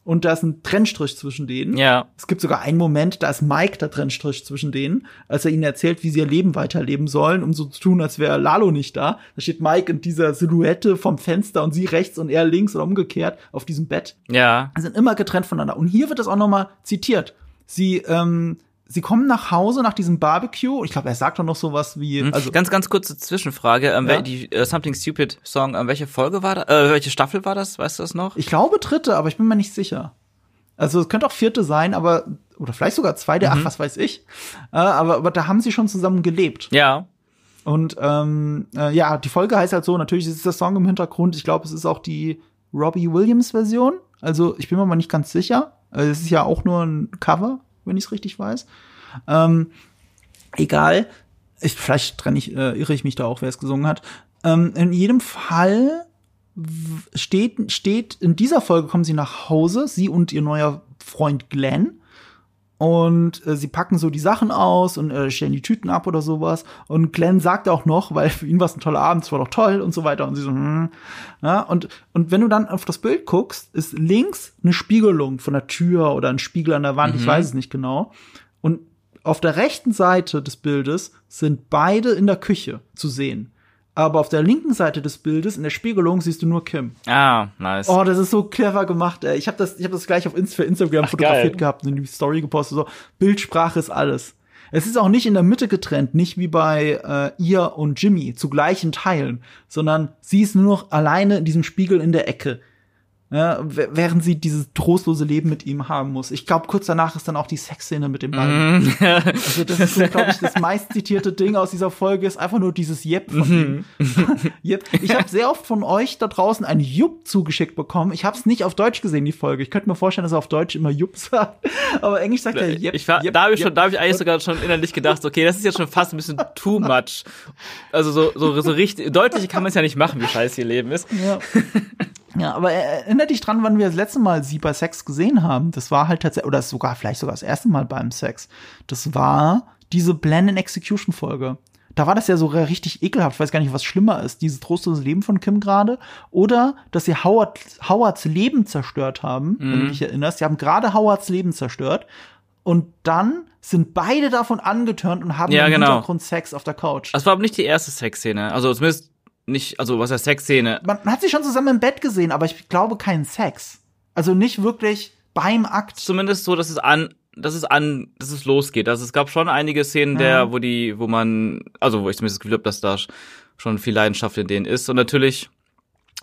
Und da ist ein Trennstrich zwischen denen. ja. Es gibt sogar einen Moment, da ist Mike der Trennstrich zwischen denen, als er ihnen erzählt, wie sie ihr Leben weiterleben sollen, um so zu tun, als wäre Lalo nicht da. Da steht Mike in dieser Silhouette vom Fenster und sie rechts und er links oder umgekehrt auf diesem Bett. Ja. Sie sind immer getrennt voneinander. Und hier wird das auch noch mal zitiert. Sie, ähm, sie kommen nach Hause nach diesem Barbecue. Ich glaube, er sagt doch noch sowas wie, Also also ganz, ganz kurze Zwischenfrage. Ähm, Ja. Die äh, Something Stupid Song, ähm, welche Folge war das? Äh, welche Staffel war das? Weißt du das noch? ich glaube dritte, aber ich bin mir nicht sicher. Also es könnte auch vierte sein, aber oder vielleicht sogar zweite, Mhm. ach was weiß ich. Äh, aber, aber da haben sie schon zusammen gelebt. Ja. Und ähm, äh, ja, die Folge heißt halt so, natürlich ist der Song im Hintergrund. Ich glaube, es ist auch die Robbie Williams-Version. Also ich bin mir mal nicht ganz sicher. Also, es ist ja auch nur ein Cover, wenn ich es richtig weiß. Ähm, egal. Ich, vielleicht trenne ich, äh, irre ich mich da auch, wer es gesungen hat. Ähm, in jedem Fall steht, steht, in dieser Folge kommen sie nach Hause, sie und ihr neuer Freund Glenn. Und äh, sie packen so die Sachen aus und äh, stellen die Tüten ab oder sowas. Und Glenn sagt auch noch, weil für ihn war es ein toller Abend, es war doch toll und so weiter. Und sie so, hm. ja, und, und wenn du dann auf das Bild guckst, ist links eine Spiegelung von der Tür oder ein Spiegel an der Wand, ich weiß es nicht genau. Und auf der rechten Seite des Bildes sind beide in der Küche zu sehen. Aber auf der linken Seite des Bildes, in der Spiegelung, siehst du nur Kim. Ah, nice. Oh, das ist so clever gemacht. Ey. Ich habe das, ich hab das gleich auf Inst für Instagram Ach, fotografiert geil. gehabt und in die Story gepostet. So, Bildsprache ist alles. Es ist auch nicht in der Mitte getrennt, nicht wie bei äh, ihr und Jimmy zu gleichen Teilen, sondern sie ist nur noch alleine in diesem Spiegel in der Ecke. Ja, während sie dieses trostlose Leben mit ihm haben muss. Ich glaube, kurz danach ist dann auch die Sexszene mit dem beiden. Mm. also das ist so, glaube ich, das meist zitierte Ding aus dieser Folge ist einfach nur dieses Jep von ihm. [LAUGHS] Jep. Ich habe sehr oft von euch da draußen ein Jupp zugeschickt bekommen. Ich habe es nicht auf Deutsch gesehen, die Folge. Ich könnte mir vorstellen, dass er auf Deutsch immer Jupp sagt. Aber Englisch sagt er Jep. Ich war, Jep, da habe ich, schon, da hab ich eigentlich sogar schon innerlich gedacht, okay, das ist jetzt schon fast ein bisschen too much. Also so, so, so richtig, deutlich kann man es ja nicht machen, wie scheiße ihr Leben ist. Ja. [LAUGHS] Ja, aber erinnere dich dran, wann wir das letzte Mal sie bei Sex gesehen haben. Das war halt tatsächlich, oder sogar, vielleicht sogar das erste Mal beim Sex. Das war diese Plan and Execution Folge. Da war das ja so richtig ekelhaft. Ich weiß gar nicht, was schlimmer ist. Dieses trostlose Leben von Kim gerade. Oder, dass sie Howard, Howards Leben zerstört haben, mhm. wenn du dich erinnerst. Sie haben gerade Howards Leben zerstört. Und dann sind beide davon angetörnt und haben ja, im genau. Hintergrund Sex auf der Couch. Das war aber nicht die erste Sexszene. Also zumindest nicht, also was heißt Sexszene? Man hat sie schon zusammen im Bett gesehen, aber ich glaube keinen Sex. Also nicht wirklich beim Akt. Zumindest so, dass es an, dass es an, dass es losgeht. Also es gab schon einige Szenen, Ja. der, wo die, wo man, also wo ich zumindest das Gefühl habe, dass da schon viel Leidenschaft in denen ist. Und natürlich,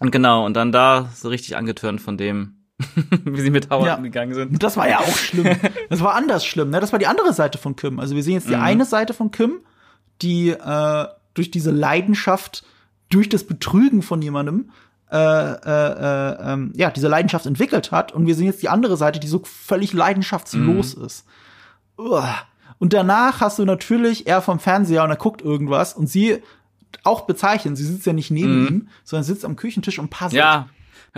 und genau, und dann da so richtig angetörnt von dem, [LAUGHS] wie sie mit Howard Ja. gegangen sind. Das war ja auch schlimm. [LAUGHS] Das war anders schlimm. Ne? Das war die andere Seite von Kim. Also wir sehen jetzt die Mhm. eine Seite von Kim, die äh, durch diese Leidenschaft, durch das Betrügen von jemandem, äh, äh, äh, ähm, ja, diese Leidenschaft entwickelt hat. Und wir sehen jetzt die andere Seite, die so völlig leidenschaftslos Mhm. ist. Uah. Und danach hast du natürlich er vom Fernseher und er guckt irgendwas und sie auch bezeichnen, sie sitzt ja nicht neben Mhm. ihm, sondern sitzt am Küchentisch und puzzelt. Ja.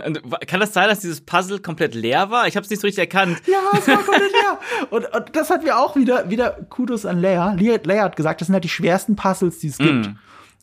Und Kann das sein, dass dieses Puzzle komplett leer war? Ich habe es nicht so richtig erkannt. Ja, es war komplett leer. [LAUGHS] Und, und das hat wir auch wieder, wieder Kudos an Leia. Leia. Leia hat gesagt, das sind halt die schwersten Puzzles, die es gibt.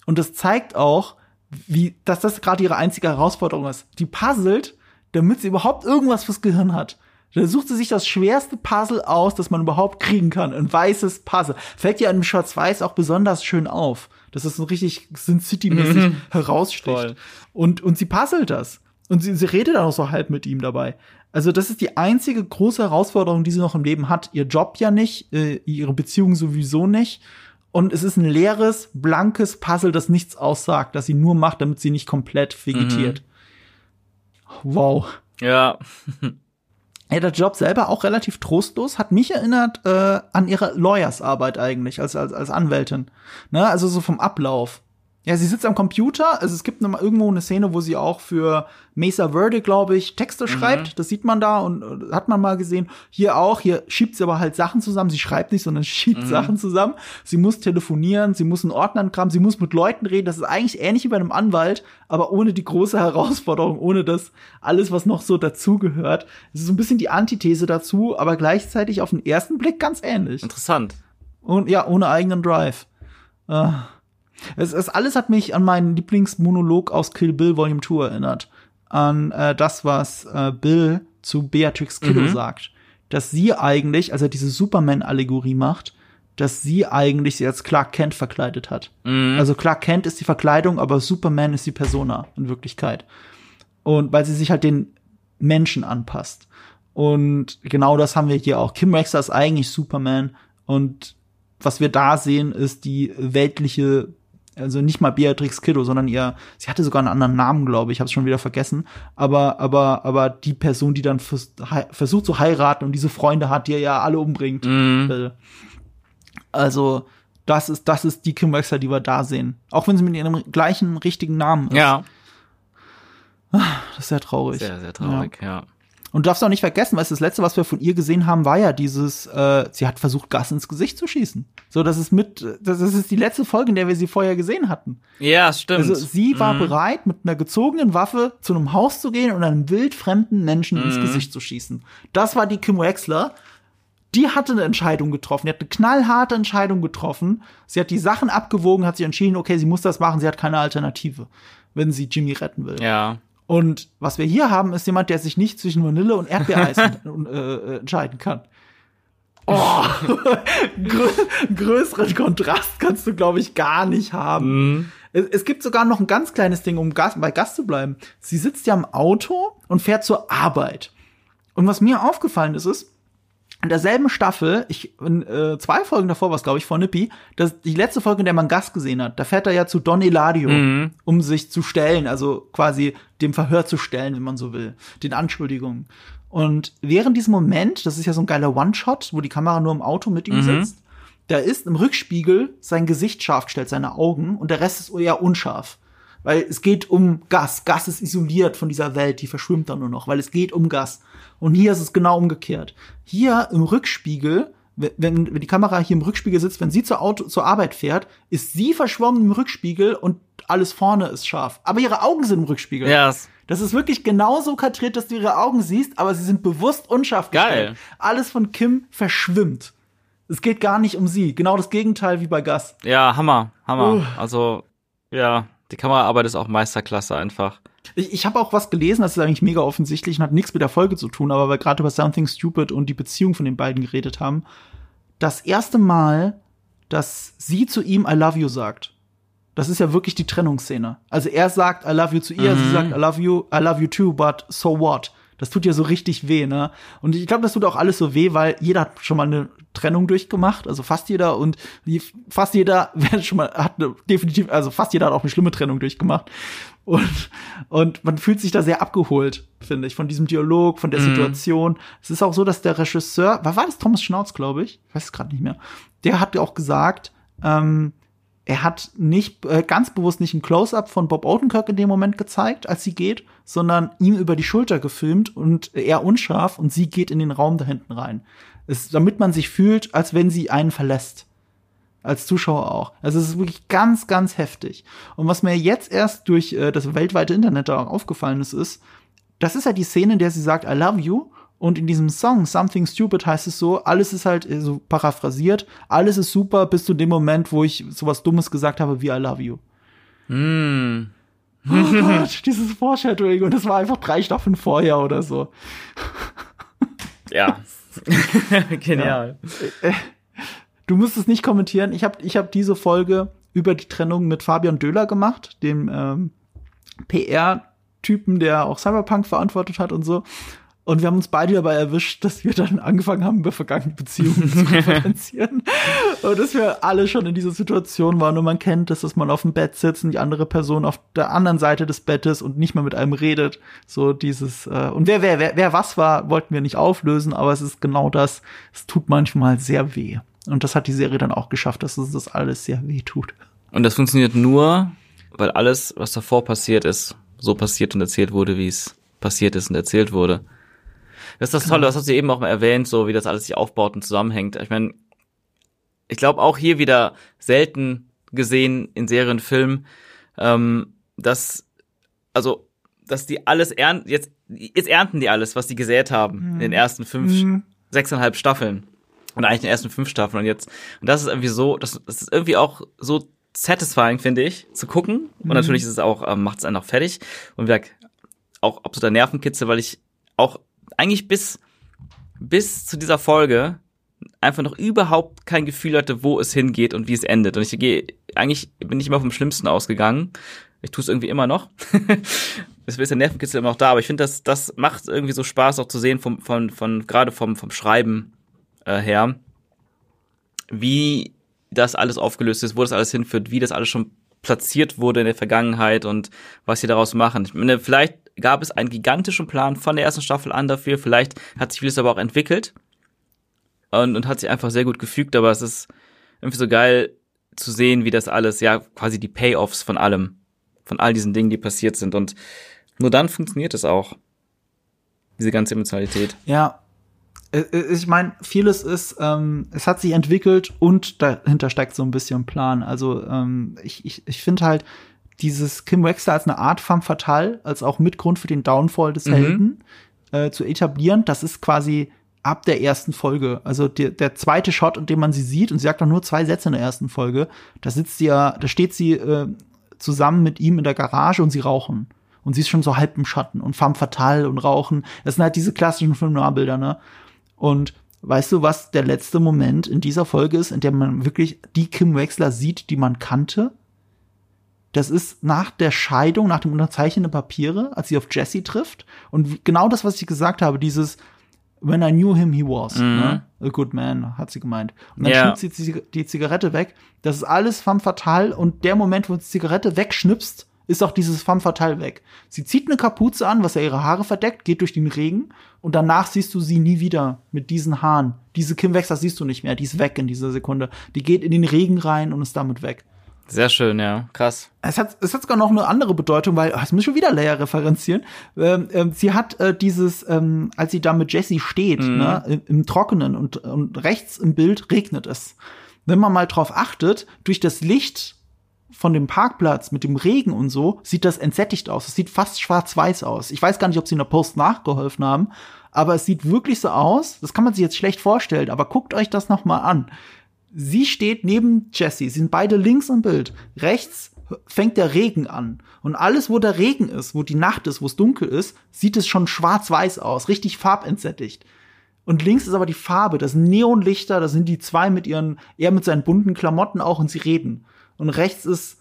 Und das zeigt auch, wie, dass das gerade ihre einzige Herausforderung ist. Die puzzelt, damit sie überhaupt irgendwas fürs Gehirn hat. Da sucht sie sich das schwerste Puzzle aus, das man überhaupt kriegen kann. Ein weißes Puzzle. Fällt ihr an dem Schwarz-Weiß auch besonders schön auf. Dass es so richtig Sin City-mäßig heraussticht. Voll. Und, und sie puzzelt das. Und sie, sie redet auch so halb mit ihm dabei. Also das ist die einzige große Herausforderung, die sie noch im Leben hat. Ihr Job ja nicht, äh, ihre Beziehung sowieso nicht. Und es ist ein leeres, blankes Puzzle, das nichts aussagt, das sie nur macht, damit sie nicht komplett vegetiert. Wow. Ja. [LAUGHS] Ja, der Job selber auch relativ trostlos, hat mich erinnert äh, an ihre Lawyers-Arbeit eigentlich, als, als, als Anwältin. Ne? Also so vom Ablauf. Ja, sie sitzt am Computer, also es gibt mal irgendwo eine Szene, wo sie auch für Mesa Verde, glaube ich, Texte schreibt. Das sieht man da und hat man mal gesehen. Hier auch, hier schiebt sie aber halt Sachen zusammen. Sie schreibt nicht, sondern [LAUGHS] schiebt Sachen zusammen. Sie muss telefonieren, sie muss einen Ordner kramen, sie muss mit Leuten reden. Das ist eigentlich ähnlich wie bei einem Anwalt, aber ohne die große Herausforderung, ohne das alles, was noch so dazugehört. Es ist so ein bisschen die Antithese dazu, aber gleichzeitig auf den ersten Blick ganz ähnlich. Interessant. Und ja, ohne eigenen Drive. Äh, es, es alles hat mich an meinen Lieblingsmonolog aus Kill Bill Volume 2 erinnert. An äh, das, was äh, Bill zu Beatrix Kiddo Mhm. sagt. Dass sie eigentlich, als er diese Superman-Allegorie macht, dass sie eigentlich sie als Clark Kent verkleidet hat. Mhm. Also Clark Kent ist die Verkleidung, aber Superman ist die Persona in Wirklichkeit. Und weil sie sich halt den Menschen anpasst. Und genau das haben wir hier auch. Kim Rexer ist eigentlich Superman und was wir da sehen, ist die weltliche, also nicht mal Beatrix Kiddo, sondern ihr, sie hatte sogar einen anderen Namen, glaube ich, habe es schon wieder vergessen, aber aber aber die Person, die dann vers versucht zu heiraten und diese Freunde hat, die er ja alle umbringt. Mhm. Äh, Also das ist das ist die Kim Rexer, die wir da sehen, auch wenn sie mit ihrem gleichen richtigen Namen ist. Ja. Das ist sehr traurig. Sehr, sehr traurig, ja. Und du darfst auch nicht vergessen, weil das letzte, was wir von ihr gesehen haben, war ja dieses, äh, sie hat versucht, Gas ins Gesicht zu schießen. So, das ist mit, das ist die letzte Folge, in der wir sie vorher gesehen hatten. Ja, stimmt. Also sie war Mhm. bereit, mit einer gezogenen Waffe zu einem Haus zu gehen und einem wildfremden Menschen ins Mhm. Gesicht zu schießen. Das war die Kim Wexler. Die hatte eine Entscheidung getroffen. Die hat eine knallharte Entscheidung getroffen. Sie hat die Sachen abgewogen, hat sich entschieden, okay, sie muss das machen, sie hat keine Alternative, wenn sie Jimmy retten will. Ja. Und was wir hier haben, ist jemand, der sich nicht zwischen Vanille und Erdbeereis [LAUGHS] äh, äh, entscheiden kann. Oh, [LAUGHS] grö größeren Kontrast kannst du, glaube ich, gar nicht haben. Mhm. Es, es gibt sogar noch ein ganz kleines Ding, um Gas, bei Gast zu bleiben. Sie sitzt ja im Auto und fährt zur Arbeit. Und was mir aufgefallen ist, ist, in derselben Staffel, ich, in, äh, zwei Folgen davor war es, glaube ich, vor Nippy, das, die letzte Folge, in der man Gast gesehen hat, da fährt er ja zu Don Eladio, Mhm. um sich zu stellen, also quasi dem Verhör zu stellen, wenn man so will, den Anschuldigungen. Und während diesem Moment, das ist ja so ein geiler One-Shot, wo die Kamera nur im Auto mit ihm Mhm. sitzt, da ist im Rückspiegel sein Gesicht scharf gestellt, seine Augen, und der Rest ist eher unscharf. Weil es geht um Gas. Gas ist isoliert von dieser Welt, die verschwimmt dann nur noch, weil es geht um Gas. Und hier ist es genau umgekehrt. Hier im Rückspiegel, wenn, wenn die Kamera hier im Rückspiegel sitzt, wenn sie zur, Auto, zur Arbeit fährt, ist sie verschwommen im Rückspiegel und alles vorne ist scharf. Aber ihre Augen sind im Rückspiegel. Ja, es- Das ist wirklich genauso kadriert, dass du ihre Augen siehst, aber sie sind bewusst unscharf Geil. gestellt. Alles von Kim verschwimmt. Es geht gar nicht um sie. Genau das Gegenteil wie bei Gas. ja, Hammer, Hammer. Uh. Also, ja, die Kameraarbeit ist auch Meisterklasse einfach. Ich, ich habe auch was gelesen, das ist eigentlich mega offensichtlich und hat nichts mit der Folge zu tun, aber weil wir gerade über Something Stupid und die Beziehung von den beiden geredet haben. Das erste Mal, dass sie zu ihm I love you sagt. Das ist ja wirklich die Trennungsszene. Also er sagt I love you zu ihr, Mhm. sie sagt I love you, I love you too, but so what? Das tut ja so richtig weh, ne? Und ich glaube, das tut auch alles so weh, weil jeder hat schon mal eine Trennung durchgemacht, also fast jeder und fast jeder [LAUGHS] schon mal hat eine, definitiv, also fast jeder hat auch eine schlimme Trennung durchgemacht. Und, und man fühlt sich da sehr abgeholt, finde ich, von diesem Dialog, von der Mhm. Situation. Es ist auch so, dass der Regisseur, war, war das Thomas Schnauz, glaube ich? Ich weiß es gerade nicht mehr. Der hat auch gesagt, ähm, er hat nicht äh, ganz bewusst nicht ein Close-up von Bob Odenkirk in dem Moment gezeigt, als sie geht, sondern ihm über die Schulter gefilmt und er unscharf und sie geht in den Raum da hinten rein. Es, damit man sich fühlt, als wenn sie einen verlässt. Als Zuschauer auch. Also es ist wirklich ganz, ganz heftig. Und was mir jetzt erst durch äh, das weltweite Internet da aufgefallen ist, ist, das ist ja die Szene, in der sie sagt, I love you. Und in diesem Song, Something Stupid, heißt es so, alles ist halt äh, so paraphrasiert, alles ist super bis zu dem Moment, wo ich sowas Dummes gesagt habe wie I love you. Hm. Oh [LAUGHS] Gott, dieses Foreshadowing und das war einfach drei Staffeln vorher oder so. Ja. [LAUGHS] Genial. Du musst es nicht kommentieren. Ich habe ich hab diese Folge über die Trennung mit Fabian Döhler gemacht, dem ähm, PR-Typen, der auch Cyberpunk verantwortet hat und so. Und wir haben uns beide dabei erwischt, dass wir dann angefangen haben, über vergangene Beziehungen zu [LAUGHS] referenzieren. Und dass wir alle schon in dieser Situation waren und man kennt das, dass man auf dem Bett sitzt und die andere Person auf der anderen Seite des Bettes und nicht mehr mit einem redet. So dieses, äh, und wer, wer, wer, wer was war, wollten wir nicht auflösen, aber es ist genau das. Es tut manchmal sehr weh. Und das hat die Serie dann auch geschafft, dass es das alles sehr weh tut. Und das funktioniert nur, weil alles, was davor passiert ist, so passiert und erzählt wurde, wie es passiert ist und erzählt wurde. Das ist das Tolle, das hast du eben auch mal erwähnt, so wie das alles sich aufbaut und zusammenhängt. Ich meine, ich glaube auch hier wieder selten gesehen in Serien, Filmen, ähm, dass, also, dass die alles ernten, jetzt, jetzt ernten die alles, was die gesät haben in den ersten fünf, Mhm. sechseinhalb Staffeln. Und eigentlich in den ersten fünf Staffeln. Und jetzt, und das ist irgendwie so, das, das ist irgendwie auch so satisfying, finde ich, zu gucken. Und natürlich ist es auch, ähm, macht es einen auch fertig. Und wie gesagt, auch absoluter Nervenkitzel, weil ich auch eigentlich bis, bis zu dieser Folge einfach noch überhaupt kein Gefühl hatte, wo es hingeht und wie es endet. Und ich gehe, eigentlich bin ich immer vom Schlimmsten ausgegangen. Ich tue es irgendwie immer noch. [LAUGHS] Es ist der Nervenkitzel immer noch da, aber ich finde, das, das macht irgendwie so Spaß auch zu sehen, vom, von, von, gerade vom, vom Schreiben äh, her, wie das alles aufgelöst ist, wo das alles hinführt, wie das alles schon platziert wurde in der Vergangenheit und was sie daraus machen. Ich meine, vielleicht gab es einen gigantischen Plan von der ersten Staffel an dafür, vielleicht hat sich vieles aber auch entwickelt und, und hat sich einfach sehr gut gefügt, aber es ist irgendwie so geil zu sehen, wie das alles, ja, quasi die Payoffs von allem, von all diesen Dingen, die passiert sind und nur dann funktioniert es auch. Diese ganze Emotionalität. Ja. Äh, äh, Ich meine, vieles ist, ähm, es hat sich entwickelt und dahinter steckt so ein bisschen Plan. Also ähm, ich, ich, ich finde halt dieses Kim Wexler als eine Art femme fatale, als auch Mitgrund für den Downfall des Mhm. Helden äh, zu etablieren, das ist quasi ab der ersten Folge. Also der, der zweite Shot, in dem man sie sieht, und sie sagt auch nur zwei Sätze in der ersten Folge, da sitzt sie ja, da steht sie äh, zusammen mit ihm in der Garage und sie rauchen. Und sie ist schon so halb im Schatten und femme fatale und rauchen. Das sind halt diese klassischen Film-Noir-Bilder, ne? Und weißt du, was der letzte Moment in dieser Folge ist, in der man wirklich die Kim Wexler sieht, die man kannte? Das ist nach der Scheidung, nach dem Unterzeichnen der Papiere, als sie auf Jesse trifft. Und genau das, was ich gesagt habe, dieses, When I knew him, he was. Ne? A good man, hat sie gemeint. Und dann Ja. schnippt sie die, die Zigarette weg. Das ist alles femme fatale. Und der Moment, wo sie die Zigarette wegschnipst, ist auch dieses femme fatale weg. Sie zieht eine Kapuze an, was ja ihre Haare verdeckt, geht durch den Regen. Und danach siehst du sie nie wieder mit diesen Haaren. Diese Kim Wexler siehst du nicht mehr. Die ist weg in dieser Sekunde. Die geht in den Regen rein und ist damit weg. Sehr schön, ja. Krass. Es hat, es hat sogar noch eine andere Bedeutung, weil, ach, jetzt muss ich schon wieder Leia referenzieren. Ähm, ähm, sie hat äh, dieses, ähm, als sie da mit Jessie steht, ne, im, im Trockenen und, und rechts im Bild regnet es. Wenn man mal drauf achtet, durch das Licht von dem Parkplatz mit dem Regen und so, sieht das entsättigt aus. Es sieht fast schwarz-weiß aus. Ich weiß gar nicht, ob sie in der Post nachgeholfen haben, aber es sieht wirklich so aus. Das kann man sich jetzt schlecht vorstellen, aber guckt euch das noch mal an. Sie steht neben Jessie. Sie sind beide links im Bild. Rechts fängt der Regen an. Und alles, wo der Regen ist, wo die Nacht ist, wo es dunkel ist, sieht es schon schwarz-weiß aus. Richtig farbentsättigt. Und links ist aber die Farbe, das sind Neonlichter, da sind die zwei mit ihren, er mit seinen bunten Klamotten auch und sie reden. Und rechts ist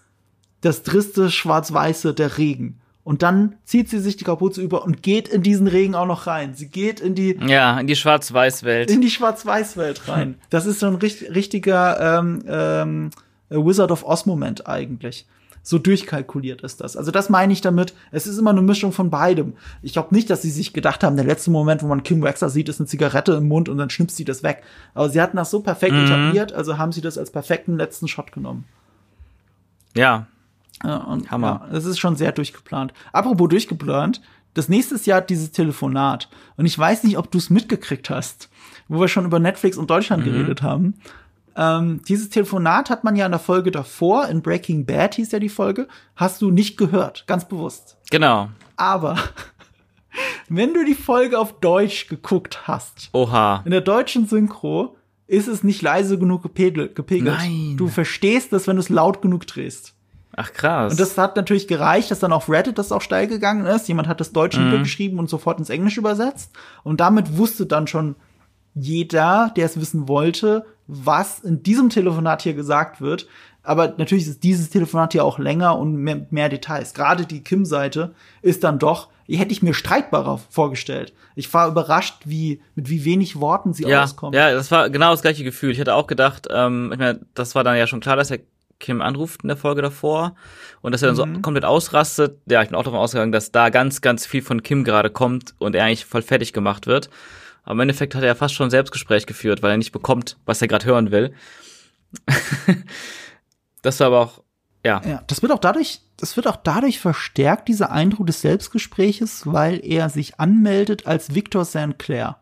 das triste Schwarz-Weiße, der Regen. Und dann zieht sie sich die Kapuze über und geht in diesen Regen auch noch rein. Sie geht in die, Ja, in die Schwarz-Weiß-Welt. in die Schwarz-Weiß-Welt rein. [LAUGHS] Das ist so ein richt richtiger ähm, ähm, Wizard of Oz-Moment eigentlich. So durchkalkuliert ist das. Also das meine ich damit. Es ist immer eine Mischung von beidem. Ich glaube nicht, dass sie sich gedacht haben, der letzte Moment, wo man Kim Waxer sieht, ist eine Zigarette im Mund und dann schnipst sie das weg. Aber sie hatten das so perfekt etabliert, also haben sie das als perfekten letzten Shot genommen. Ja, Ja, und, Hammer. Ja, das ist schon sehr durchgeplant. Apropos durchgeplant, das nächste Jahr dieses Telefonat. Und ich weiß nicht, ob du es mitgekriegt hast, wo wir schon über Netflix und Deutschland geredet haben. Ähm, dieses Telefonat hat man ja in der Folge davor, in Breaking Bad hieß ja die Folge, hast du nicht gehört, ganz bewusst. genau. Aber [LAUGHS] wenn du die Folge auf Deutsch geguckt hast, Oha. in der deutschen Synchro ist es nicht leise genug gepegelt. gepegelt. Nein. Du verstehst das, wenn du es laut genug drehst. Ach krass. Und das hat natürlich gereicht, dass dann auf Reddit das auch steil gegangen ist. Jemand hat das Deutsche Mhm. niedergeschrieben und sofort ins Englisch übersetzt. Und damit wusste dann schon jeder, der es wissen wollte, was in diesem Telefonat hier gesagt wird. Aber natürlich ist dieses Telefonat hier auch länger und mehr, mehr Details. Gerade die Kim-Seite ist dann doch, hätte ich mir streitbarer vorgestellt. Ich war überrascht, wie, mit wie wenig Worten sie ja, auskommt. ja, das war genau das gleiche Gefühl. Ich hatte auch gedacht, ähm, ich meine, das war dann ja schon klar, dass er Kim anruft in der Folge davor und dass er dann Mhm. so komplett ausrastet. Ja, ich bin auch davon ausgegangen, dass da ganz, ganz viel von Kim gerade kommt und er eigentlich voll fertig gemacht wird. Aber im Endeffekt hat er ja fast schon ein Selbstgespräch geführt, weil er nicht bekommt, was er gerade hören will. [LAUGHS] das war aber auch, ja, Ja, das wird auch dadurch, das wird auch dadurch verstärkt, dieser Eindruck des Selbstgespräches, weil er sich anmeldet als Victor St. Clair.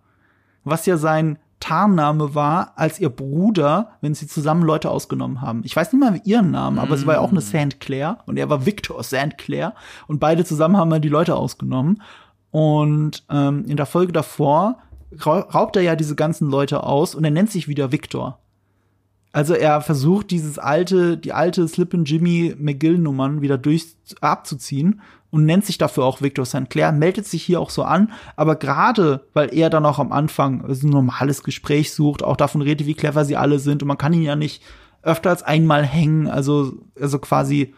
Was ja sein Tarnname war, als ihr Bruder, wenn sie zusammen Leute ausgenommen haben. Ich weiß nicht mal ihren Namen, aber sie war ja auch eine St. Clair und er war Victor St. Clair und beide zusammen haben mal die Leute ausgenommen. Und ähm, in der Folge davor rau- raubt er ja diese ganzen Leute aus und er nennt sich wieder Victor. Also er versucht dieses alte, die alte Slippin' Jimmy McGill Nummern wieder durch abzuziehen und nennt sich dafür auch Victor St. Clair, meldet sich hier auch so an, aber gerade, weil er dann auch am Anfang ein normales Gespräch sucht, auch davon redet, wie clever sie alle sind und man kann ihn ja nicht öfter als einmal hängen, also, also quasi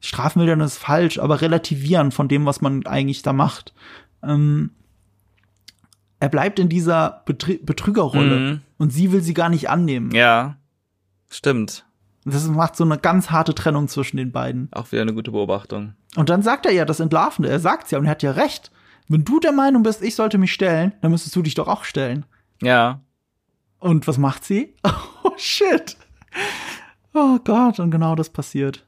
strafmildern ist falsch, aber relativieren von dem, was man eigentlich da macht. Ähm, er bleibt in dieser Betrü Betrügerrolle Mhm. und sie will sie gar nicht annehmen. ja, stimmt. Das macht so eine ganz harte Trennung zwischen den beiden. Auch wieder eine gute Beobachtung. Und dann sagt er ja das Entlarvende. Er sagt's ja und er hat ja recht. Wenn du der Meinung bist, ich sollte mich stellen, dann müsstest du dich doch auch stellen. Ja, Und was macht sie? [LAUGHS] Oh shit. Oh Gott, und genau das passiert.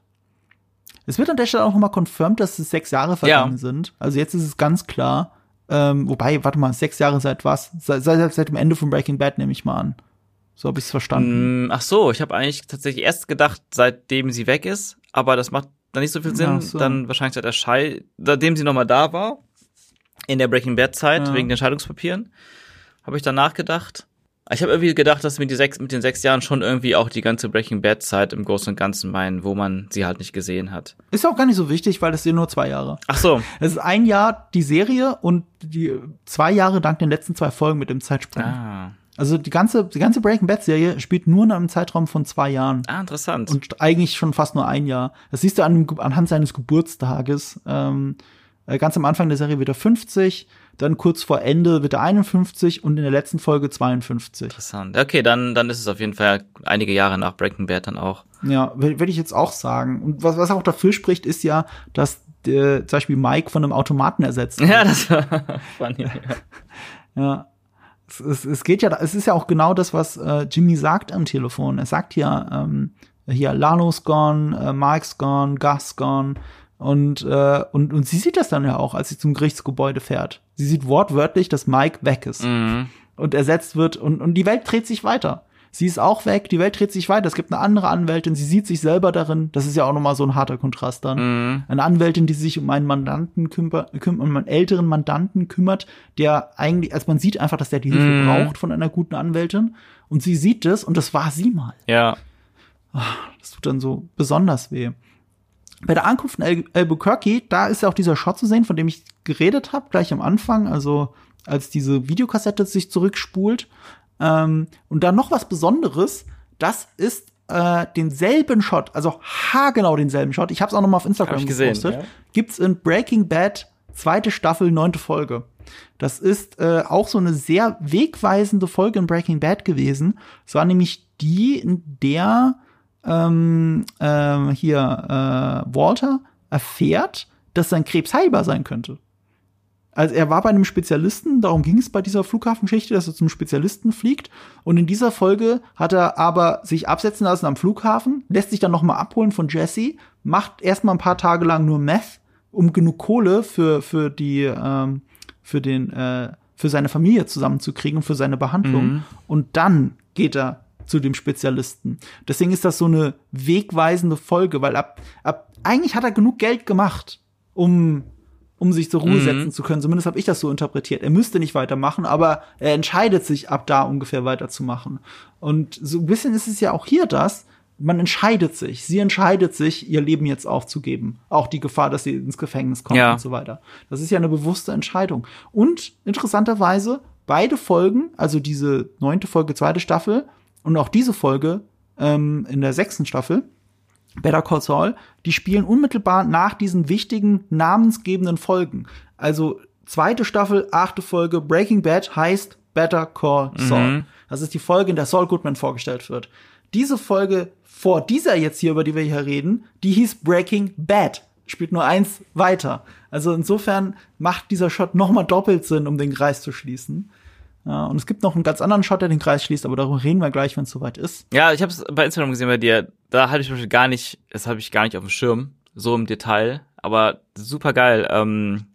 Es wird an der Stelle auch nochmal confirmed, dass es sechs Jahre vergangen Ja. sind. Also jetzt ist es ganz klar. Ähm, wobei, warte mal, sechs Jahre seit was? Seit, seit, seit dem Ende von Breaking Bad nehme ich mal an. So habe ich es verstanden. Mm, Ach so, ich habe eigentlich tatsächlich erst gedacht, seitdem sie weg ist, aber das macht dann nicht so viel Sinn. So. Dann wahrscheinlich seit der Schei, seitdem sie nochmal da war, in der Breaking Bad Zeit, Ja. wegen den Scheidungspapieren, habe ich dann nachgedacht. Ich habe irgendwie gedacht, dass mit, die sechs, mit den sechs Jahren schon irgendwie auch die ganze Breaking Bad Zeit im Großen und Ganzen meinen, wo man sie halt nicht gesehen hat. Ist auch gar nicht so wichtig, weil es sind nur zwei Jahre. Ach so, Es ist ein Jahr die Serie und die zwei Jahre dank den letzten zwei Folgen mit dem Zeitsprung. ah, Also die ganze, die ganze Breaking Bad Serie spielt nur in einem Zeitraum von zwei Jahren. ah interessant. Und eigentlich schon fast nur ein Jahr. Das siehst du an, anhand seines Geburtstages. Ähm, äh, ganz am Anfang der Serie wird er 50, dann kurz vor Ende wird er 51 und in der letzten Folge 52. Interessant. Okay, dann, dann ist es auf jeden Fall einige Jahre nach Breaking Bad dann auch. Ja, würde ich jetzt auch sagen. Und was, was auch dafür spricht, ist ja, dass der, zum Beispiel Mike von einem Automaten ersetzt. wird. Ja, das war [LAUGHS] funny. Ja. [LAUGHS] Es, es, es geht ja, es ist ja auch genau das, was äh, Jimmy sagt am Telefon. Er sagt ja, ähm, hier, Lalo's gone, äh, Mike's gone, Gus gone. Und, äh, und, und sie sieht das dann ja auch, als sie zum Gerichtsgebäude fährt. Sie sieht wortwörtlich, dass Mike weg ist Mhm. und ersetzt wird und, und die Welt dreht sich weiter. Sie ist auch weg, die Welt dreht sich weiter. Es gibt eine andere Anwältin, sie sieht sich selber darin. Das ist ja auch nochmal so ein harter Kontrast dann. Mhm. Eine Anwältin, die sich um einen Mandanten kümmert, küm um einen älteren Mandanten kümmert, der eigentlich, also man sieht einfach, dass der die Hilfe Mhm. braucht von einer guten Anwältin. Und sie sieht das und das war sie mal. Ja. Das tut dann so besonders weh. Bei der Ankunft in Al Albuquerque, da ist ja auch dieser Shot zu sehen, von dem ich geredet habe, gleich am Anfang, also als diese Videokassette sich zurückspult. Ähm, und dann noch was Besonderes, das ist äh, denselben Shot, also haargenau denselben Shot. Ich habe es auch noch mal auf Instagram Hab ich gesehen, gepostet. ja. Gibt's in Breaking Bad zweite Staffel neunte Folge. Das ist äh, auch so eine sehr wegweisende Folge in Breaking Bad gewesen. Es war nämlich die, in der ähm, ähm, hier äh, Walter erfährt, dass sein Krebs heilbar sein könnte. Also er war bei einem Spezialisten, darum ging es bei dieser Flughafengeschichte, dass er zum Spezialisten fliegt. Und in dieser Folge hat er aber sich absetzen lassen am Flughafen, lässt sich dann noch mal abholen von Jesse, macht erstmal ein paar Tage lang nur Meth, um genug Kohle für für die ähm, für den äh, für seine Familie zusammenzukriegen und für seine Behandlung. Mhm. Und dann geht er zu dem Spezialisten. Deswegen ist das so eine wegweisende Folge, weil ab, ab eigentlich hat er genug Geld gemacht, um um sich zur Ruhe Mhm. setzen zu können. Zumindest habe ich das so interpretiert. Er müsste nicht weitermachen, aber er entscheidet sich ab da ungefähr weiterzumachen. Und so ein bisschen ist es ja auch hier das. Man entscheidet sich. Sie entscheidet sich, ihr Leben jetzt aufzugeben. Auch die Gefahr, dass sie ins Gefängnis kommt Ja. und so weiter. Das ist ja eine bewusste Entscheidung. Und interessanterweise, beide Folgen, also diese neunte Folge, zweite Staffel und auch diese Folge ähm, in der sechsten Staffel, Better Call Saul, die spielen unmittelbar nach diesen wichtigen namensgebenden Folgen. Also zweite Staffel, achte Folge, Breaking Bad heißt Better Call Saul. Mhm. Das ist die Folge, in der Saul Goodman vorgestellt wird. Diese Folge vor dieser jetzt hier, über die wir hier reden, die hieß Breaking Bad. Spielt nur eins weiter. Also insofern macht dieser Shot noch mal doppelt Sinn, um den Kreis zu schließen. Ja, und es gibt noch einen ganz anderen Shot, der den Kreis schließt, aber darüber reden wir gleich, wenn es soweit ist. Ja, ich habe es bei Instagram gesehen bei dir. Da hatte ich zum Beispiel gar nicht, das habe ich gar nicht auf dem Schirm, so im Detail. Aber super geil. Ähm,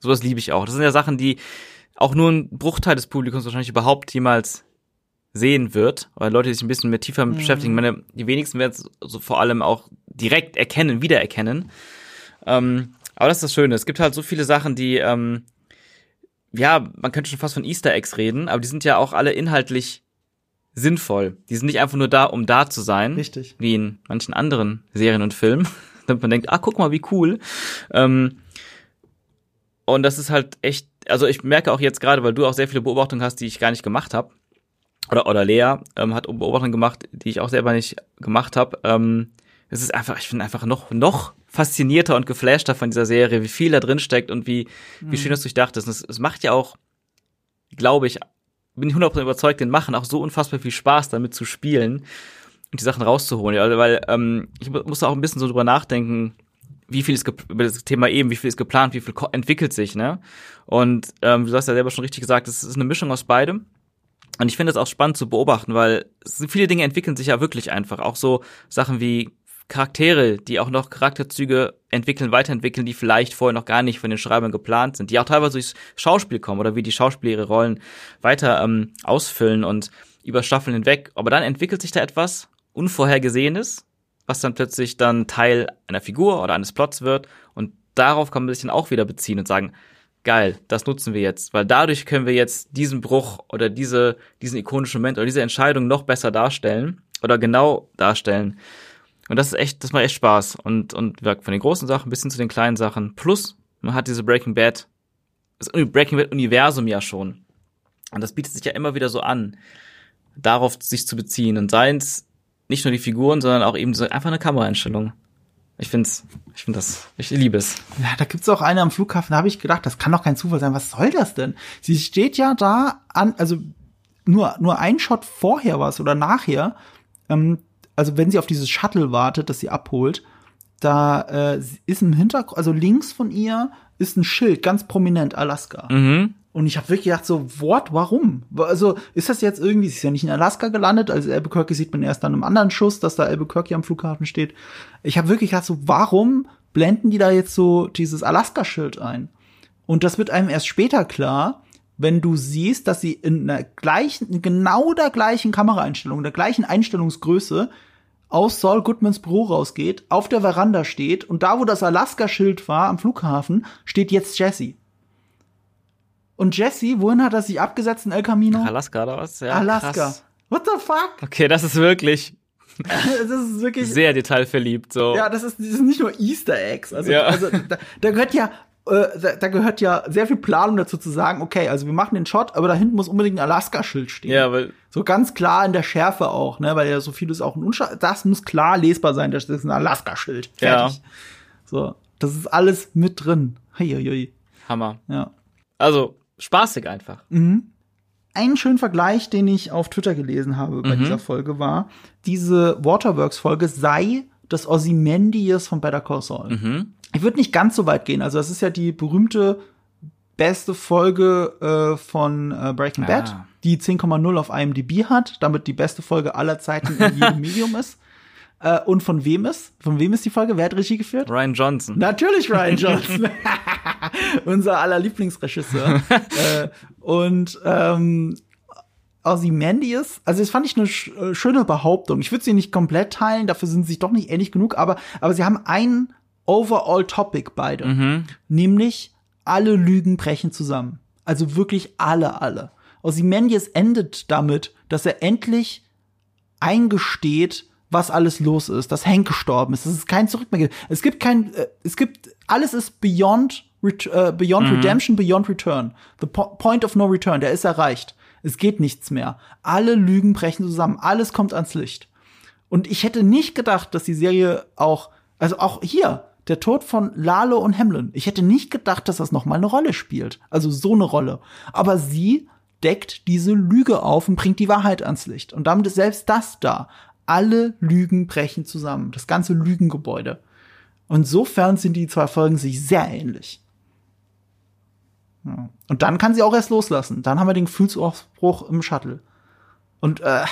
sowas liebe ich auch. Das sind ja Sachen, die auch nur ein Bruchteil des Publikums wahrscheinlich überhaupt jemals sehen wird, weil Leute die sich ein bisschen mehr tiefer mit beschäftigen. Ich meine, die wenigsten werden es so vor allem auch direkt erkennen, wiedererkennen. Ähm, aber das ist das Schöne. Es gibt halt so viele Sachen, die, ähm, ja, man könnte schon fast von Easter Eggs reden, aber die sind ja auch alle inhaltlich sinnvoll. Die sind nicht einfach nur da, um da zu sein. Richtig. Wie in manchen anderen Serien und Filmen. [LAUGHS] Damit man denkt, ah, guck mal, wie cool. Ähm, und das ist halt echt, also ich merke auch jetzt gerade, weil du auch sehr viele Beobachtungen hast, die ich gar nicht gemacht habe. Oder, oder Lea ähm, hat Beobachtungen gemacht, die ich auch selber nicht gemacht habe. Ähm, es ist einfach, ich finde einfach noch, noch faszinierter und geflashter von dieser Serie, wie viel da drin steckt und wie, wie schön das durchdacht ist. Und es, es macht ja auch, glaube ich, bin ich 100% überzeugt, den machen auch so unfassbar viel Spaß, damit zu spielen und die Sachen rauszuholen. Ja, weil ähm, ich mu- musste auch ein bisschen so drüber nachdenken, wie viel ist über das Thema eben, wie viel ist geplant, wie viel entwickelt sich, ne? Und ähm, du hast ja selber schon richtig gesagt, es ist eine Mischung aus beidem. Und ich finde es auch spannend zu beobachten, weil viele Dinge entwickeln sich ja wirklich einfach. Auch so Sachen wie Charaktere, die auch noch Charakterzüge entwickeln, weiterentwickeln, die vielleicht vorher noch gar nicht von den Schreibern geplant sind, die auch teilweise durchs Schauspiel kommen oder wie die Schauspieler ihre Rollen weiter ähm, ausfüllen und über Staffeln hinweg. Aber dann entwickelt sich da etwas Unvorhergesehenes, was dann plötzlich dann Teil einer Figur oder eines Plots wird und darauf kann man sich dann auch wieder beziehen und sagen, geil, das nutzen wir jetzt, weil dadurch können wir jetzt diesen Bruch oder diese, diesen ikonischen Moment oder diese Entscheidung noch besser darstellen oder genau darstellen. Und das ist echt, das macht echt Spaß. Und, und von den großen Sachen bis hin zu den kleinen Sachen. Plus, man hat diese Breaking Bad, das Breaking Bad Universum ja schon. Und das bietet sich ja immer wieder so an, darauf sich zu beziehen. Und seien es nicht nur die Figuren, sondern auch eben so einfach eine Kameraeinstellung. Ich find's, ich find das, ich liebe es. Ja, da gibt's auch eine am Flughafen, da habe ich gedacht, das kann doch kein Zufall sein. Was soll das denn? Sie steht ja da an, also nur, nur ein Shot vorher was oder nachher, ähm, also wenn sie auf dieses Shuttle wartet, das sie abholt, da äh, ist im Hintergrund, also links von ihr ist ein Schild, ganz prominent, Alaska. Mhm. Und ich habe wirklich gedacht, so, what, warum? Also ist das jetzt irgendwie, sie ist ja nicht in Alaska gelandet, also Albuquerque sieht man erst dann im anderen Schuss, dass da Albuquerque am Flughafen steht. Ich habe wirklich gedacht, so, warum blenden die da jetzt so dieses Alaska-Schild ein? Und das wird einem erst später klar, wenn du siehst, dass sie in einer gleichen, genau der gleichen Kameraeinstellung, der gleichen Einstellungsgröße aus Saul Goodmans Büro rausgeht, auf der Veranda steht und da, wo das Alaska-Schild war am Flughafen, steht jetzt Jesse. Und Jesse, wohin hat er sich abgesetzt in El Camino? Alaska oder was? Ja, Alaska. Krass. What the fuck? Okay, das ist wirklich [LAUGHS] das ist wirklich. sehr detailverliebt, so. Ja, das ist, das ist nicht nur Easter Eggs. Also, Ja. also da, da gehört ja. Äh, Da, da gehört ja sehr viel Planung dazu zu sagen, okay, also wir machen den Shot, aber da hinten muss unbedingt ein Alaska-Schild stehen. Ja, weil, So ganz klar in der Schärfe auch, ne, weil ja so vieles auch ein Unscharf, das muss klar lesbar sein, das ist ein Alaska-Schild. Fertig. So, das ist alles mit drin. Heieiei. Hammer. Ja. Also, spaßig einfach. Einen schönen Vergleich, den ich auf Twitter gelesen habe bei dieser Folge war, diese Waterworks-Folge sei das Ozymandias von Better Call Saul. Ich würde nicht ganz so weit gehen. Also das ist ja die berühmte beste Folge äh, von äh, Breaking Bad, Ah. die 10,0 auf IMDb hat, damit die beste Folge aller Zeiten in jedem [LAUGHS] Medium ist. Äh, und von wem ist? Von wem ist die Folge? Wer hat Regie geführt? Ryan Johnson. Natürlich Ryan [LAUGHS] Johnson. [LAUGHS] Unser aller Lieblingsregisseur. äh, und ähm, Ozymandias, also das fand ich eine sch äh, schöne Behauptung. Ich würde sie nicht komplett teilen, dafür sind sie sich doch nicht ähnlich genug, aber, aber sie haben ein overall Topic beide. Nämlich alle Lügen brechen zusammen. Also wirklich alle, alle. Ozymandias endet damit, dass er endlich eingesteht, was alles los ist, dass Hank gestorben ist, dass es kein Zurück mehr gibt. Es gibt kein, äh, es gibt, alles ist beyond, ret äh, beyond redemption, beyond return. The po point of no return, der ist erreicht. Es geht nichts mehr. Alle Lügen brechen zusammen, alles kommt ans Licht. Und ich hätte nicht gedacht, dass die Serie auch, also auch hier, der Tod von Lalo und Hamlin. Ich hätte nicht gedacht, dass das noch mal eine Rolle spielt. Also so eine Rolle. Aber sie deckt diese Lüge auf und bringt die Wahrheit ans Licht. Und damit ist selbst das da. Alle Lügen brechen zusammen. Das ganze Lügengebäude. Insofern sind die zwei Folgen sich sehr ähnlich. Ja. Und dann kann sie auch erst loslassen. Dann haben wir den Gefühlsausbruch im Shuttle. Und äh,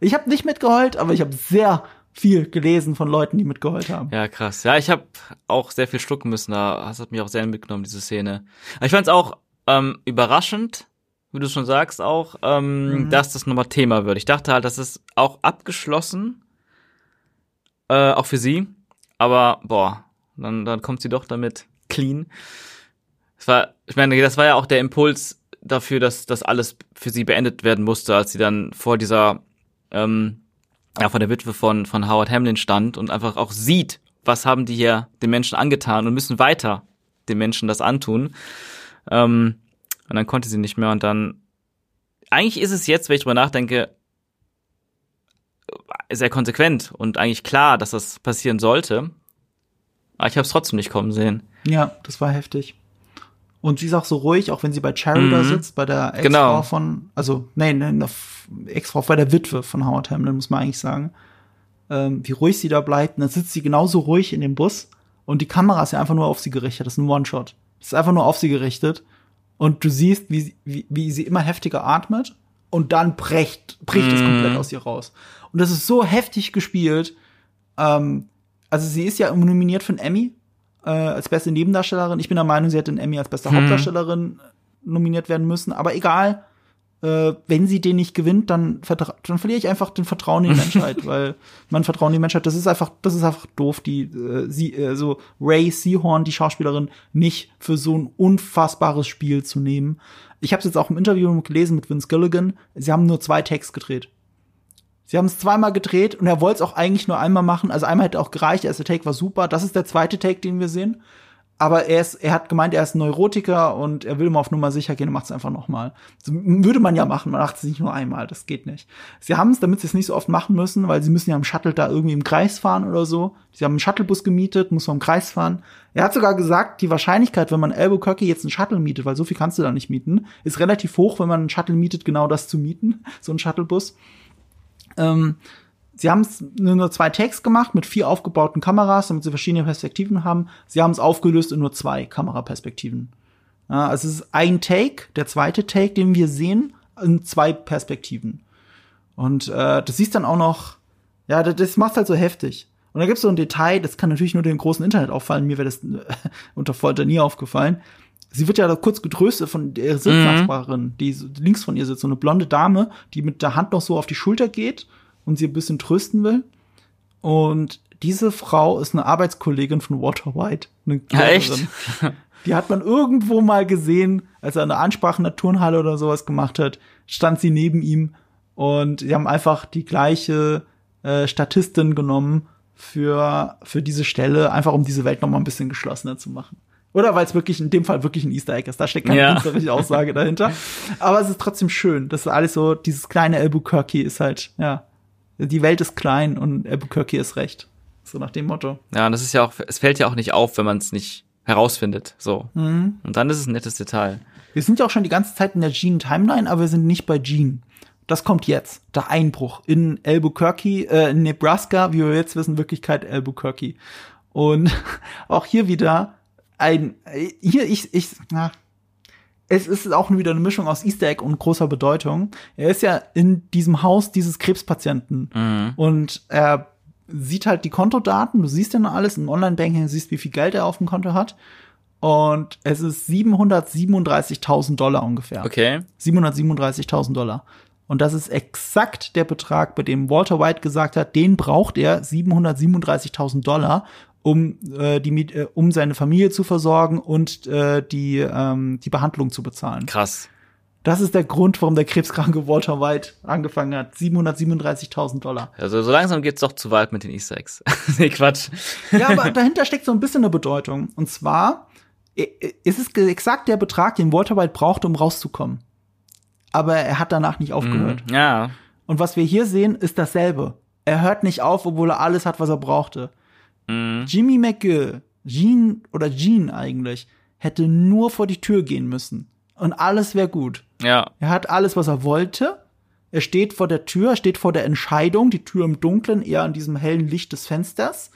ich habe nicht mitgeheult, aber ich habe sehr viel gelesen von Leuten, die mitgeheult haben. Ja, krass. Ja, ich habe auch sehr viel schlucken müssen. Da das hat mich auch sehr mitgenommen, diese Szene. Ich fand es auch ähm, überraschend, wie du schon sagst, auch, ähm, dass das nochmal Thema wird. Ich dachte halt, das ist auch abgeschlossen, äh, auch für sie. Aber boah, dann, dann kommt sie doch damit clean. Das war, ich meine, das war ja auch der Impuls dafür, dass das alles für sie beendet werden musste, als sie dann vor dieser ähm, ja, von der Witwe von, von Howard Hamlin stand und einfach auch sieht, was haben die hier den Menschen angetan und müssen weiter den Menschen das antun. Ähm, und dann konnte sie nicht mehr und dann, eigentlich ist es jetzt, wenn ich drüber nachdenke, sehr konsequent und eigentlich klar, dass das passieren sollte. Aber ich habe es trotzdem nicht kommen sehen. Ja, das war heftig. Und sie ist auch so ruhig, auch wenn sie bei Cherry da Mhm. sitzt, bei der Ex-Frau Genau. von, also, nee, nee, Ex-Frau, bei der Witwe von Howard Hamlin, muss man eigentlich sagen. Ähm, wie ruhig sie da bleibt. Und dann sitzt sie genauso ruhig in dem Bus und die Kamera ist ja einfach nur auf sie gerichtet. Das ist ein One-Shot. Das ist einfach nur auf sie gerichtet. Und du siehst, wie, sie- wie, wie sie immer heftiger atmet und dann bricht, bricht es Mhm. komplett aus ihr raus. Und das ist so heftig gespielt. Ähm, also sie ist ja nominiert für einen Emmy äh, als beste Nebendarstellerin. Ich bin der Meinung, sie hätte einen Emmy als beste Hm. Hauptdarstellerin nominiert werden müssen. Aber egal, äh, wenn sie den nicht gewinnt, dann, dann verliere ich einfach den Vertrauen in die Menschheit, [LAUGHS] weil mein Vertrauen in die Menschheit, das ist einfach, das ist einfach doof, die äh, sie, äh, so Ray Seahorn, die Schauspielerin, nicht für so ein unfassbares Spiel zu nehmen. Ich habe es jetzt auch im Interview gelesen mit Vince Gilligan. Sie haben nur zwei Takes gedreht. Sie haben es zweimal gedreht und er wollte es auch eigentlich nur einmal machen. Also einmal hätte auch gereicht, der erste Take war super. Das ist der zweite Take, den wir sehen. aber er, ist, er hat gemeint, er ist ein Neurotiker und er will immer auf Nummer sicher gehen und macht es einfach nochmal. Würde man ja machen, man macht es nicht nur einmal, das geht nicht. Sie haben es, damit sie es nicht so oft machen müssen, weil sie müssen ja im Shuttle da irgendwie im Kreis fahren oder so. Sie haben einen Shuttlebus gemietet, muss man im Kreis fahren. Er hat sogar gesagt, die Wahrscheinlichkeit, wenn man Albuquerque jetzt einen Shuttle mietet, weil so viel kannst du da nicht mieten, ist relativ hoch, wenn man einen Shuttle mietet, genau das zu mieten, [LAUGHS] so ein Shuttlebus. Ähm, Sie haben es nur zwei Takes gemacht mit vier aufgebauten Kameras, damit sie verschiedene Perspektiven haben. Sie haben es aufgelöst in nur zwei Kameraperspektiven. Ja, also es ist ein Take, der zweite Take, den wir sehen, in zwei Perspektiven. Und äh, das siehst dann auch noch, ja, das, das macht halt so heftig. Und da gibt's so ein Detail, das kann natürlich nur dem großen Internet auffallen, mir wäre das [LAUGHS] unter Folter nie aufgefallen. Sie wird ja da kurz getröstet von der Sitznachbarin, mhm. die links von ihr sitzt, so eine blonde Dame, die mit der Hand noch so auf die Schulter geht und sie ein bisschen trösten will. Und diese Frau ist eine Arbeitskollegin von Walter White. Eine ja, echt? [LAUGHS] Die hat man irgendwo mal gesehen, als er eine Ansprache in der Turnhalle oder sowas gemacht hat, stand sie neben ihm und sie haben einfach die gleiche äh, Statistin genommen für, für diese Stelle, einfach um diese Welt noch mal ein bisschen geschlossener zu machen. Oder weil es wirklich in dem Fall wirklich ein Easter Egg ist. Da steckt keine ja. künstlerische Aussage dahinter. Aber es ist trotzdem schön. Das ist alles so, dieses kleine Albuquerque ist halt, ja, die Welt ist klein und Albuquerque ist recht. So nach dem Motto. Ja, und das ist ja auch, es fällt ja auch nicht auf, wenn man es nicht herausfindet. So. Mhm. Und dann ist es ein nettes Detail. Wir sind ja auch schon die ganze Zeit in der Gene Timeline, aber wir sind nicht bei Gene. Das kommt jetzt. Der Einbruch in Albuquerque, äh, in Nebraska, wie wir jetzt wissen, Wirklichkeit Albuquerque. Und [LAUGHS] auch hier wieder ein, hier ich, ich, na, es ist auch wieder eine Mischung aus Easter Egg und großer Bedeutung. Er ist ja in diesem Haus dieses Krebspatienten mhm. und er sieht halt die Kontodaten, du siehst ja noch alles im Online-Banking, siehst, wie viel Geld er auf dem Konto hat. Und es ist 737.000 Dollar ungefähr. Okay. 737.000 Dollar. Und das ist exakt der Betrag, bei dem Walter White gesagt hat, den braucht er 737.000 Dollar, um äh, die äh, um seine Familie zu versorgen und äh, die ähm, die Behandlung zu bezahlen. Krass. Das ist der Grund, warum der krebskranke Walter White angefangen hat. 737.000 Dollar. Also so langsam geht's doch zu weit mit den Easter Eggs. [LAUGHS] nee, Quatsch. Ja, aber dahinter steckt so ein bisschen eine Bedeutung. Und zwar ist es exakt der Betrag, den Walter White brauchte, um rauszukommen. Aber er hat danach nicht aufgehört. Mm, ja. Und was wir hier sehen, ist dasselbe. Er hört nicht auf, obwohl er alles hat, was er brauchte. Mhm. Jimmy McGill, Gene oder Gene eigentlich, hätte nur vor die Tür gehen müssen. Und alles wäre gut. Ja. Er hat alles, was er wollte. Er steht vor der Tür, steht vor der Entscheidung, die Tür im Dunkeln, eher an diesem hellen Licht des Fensters.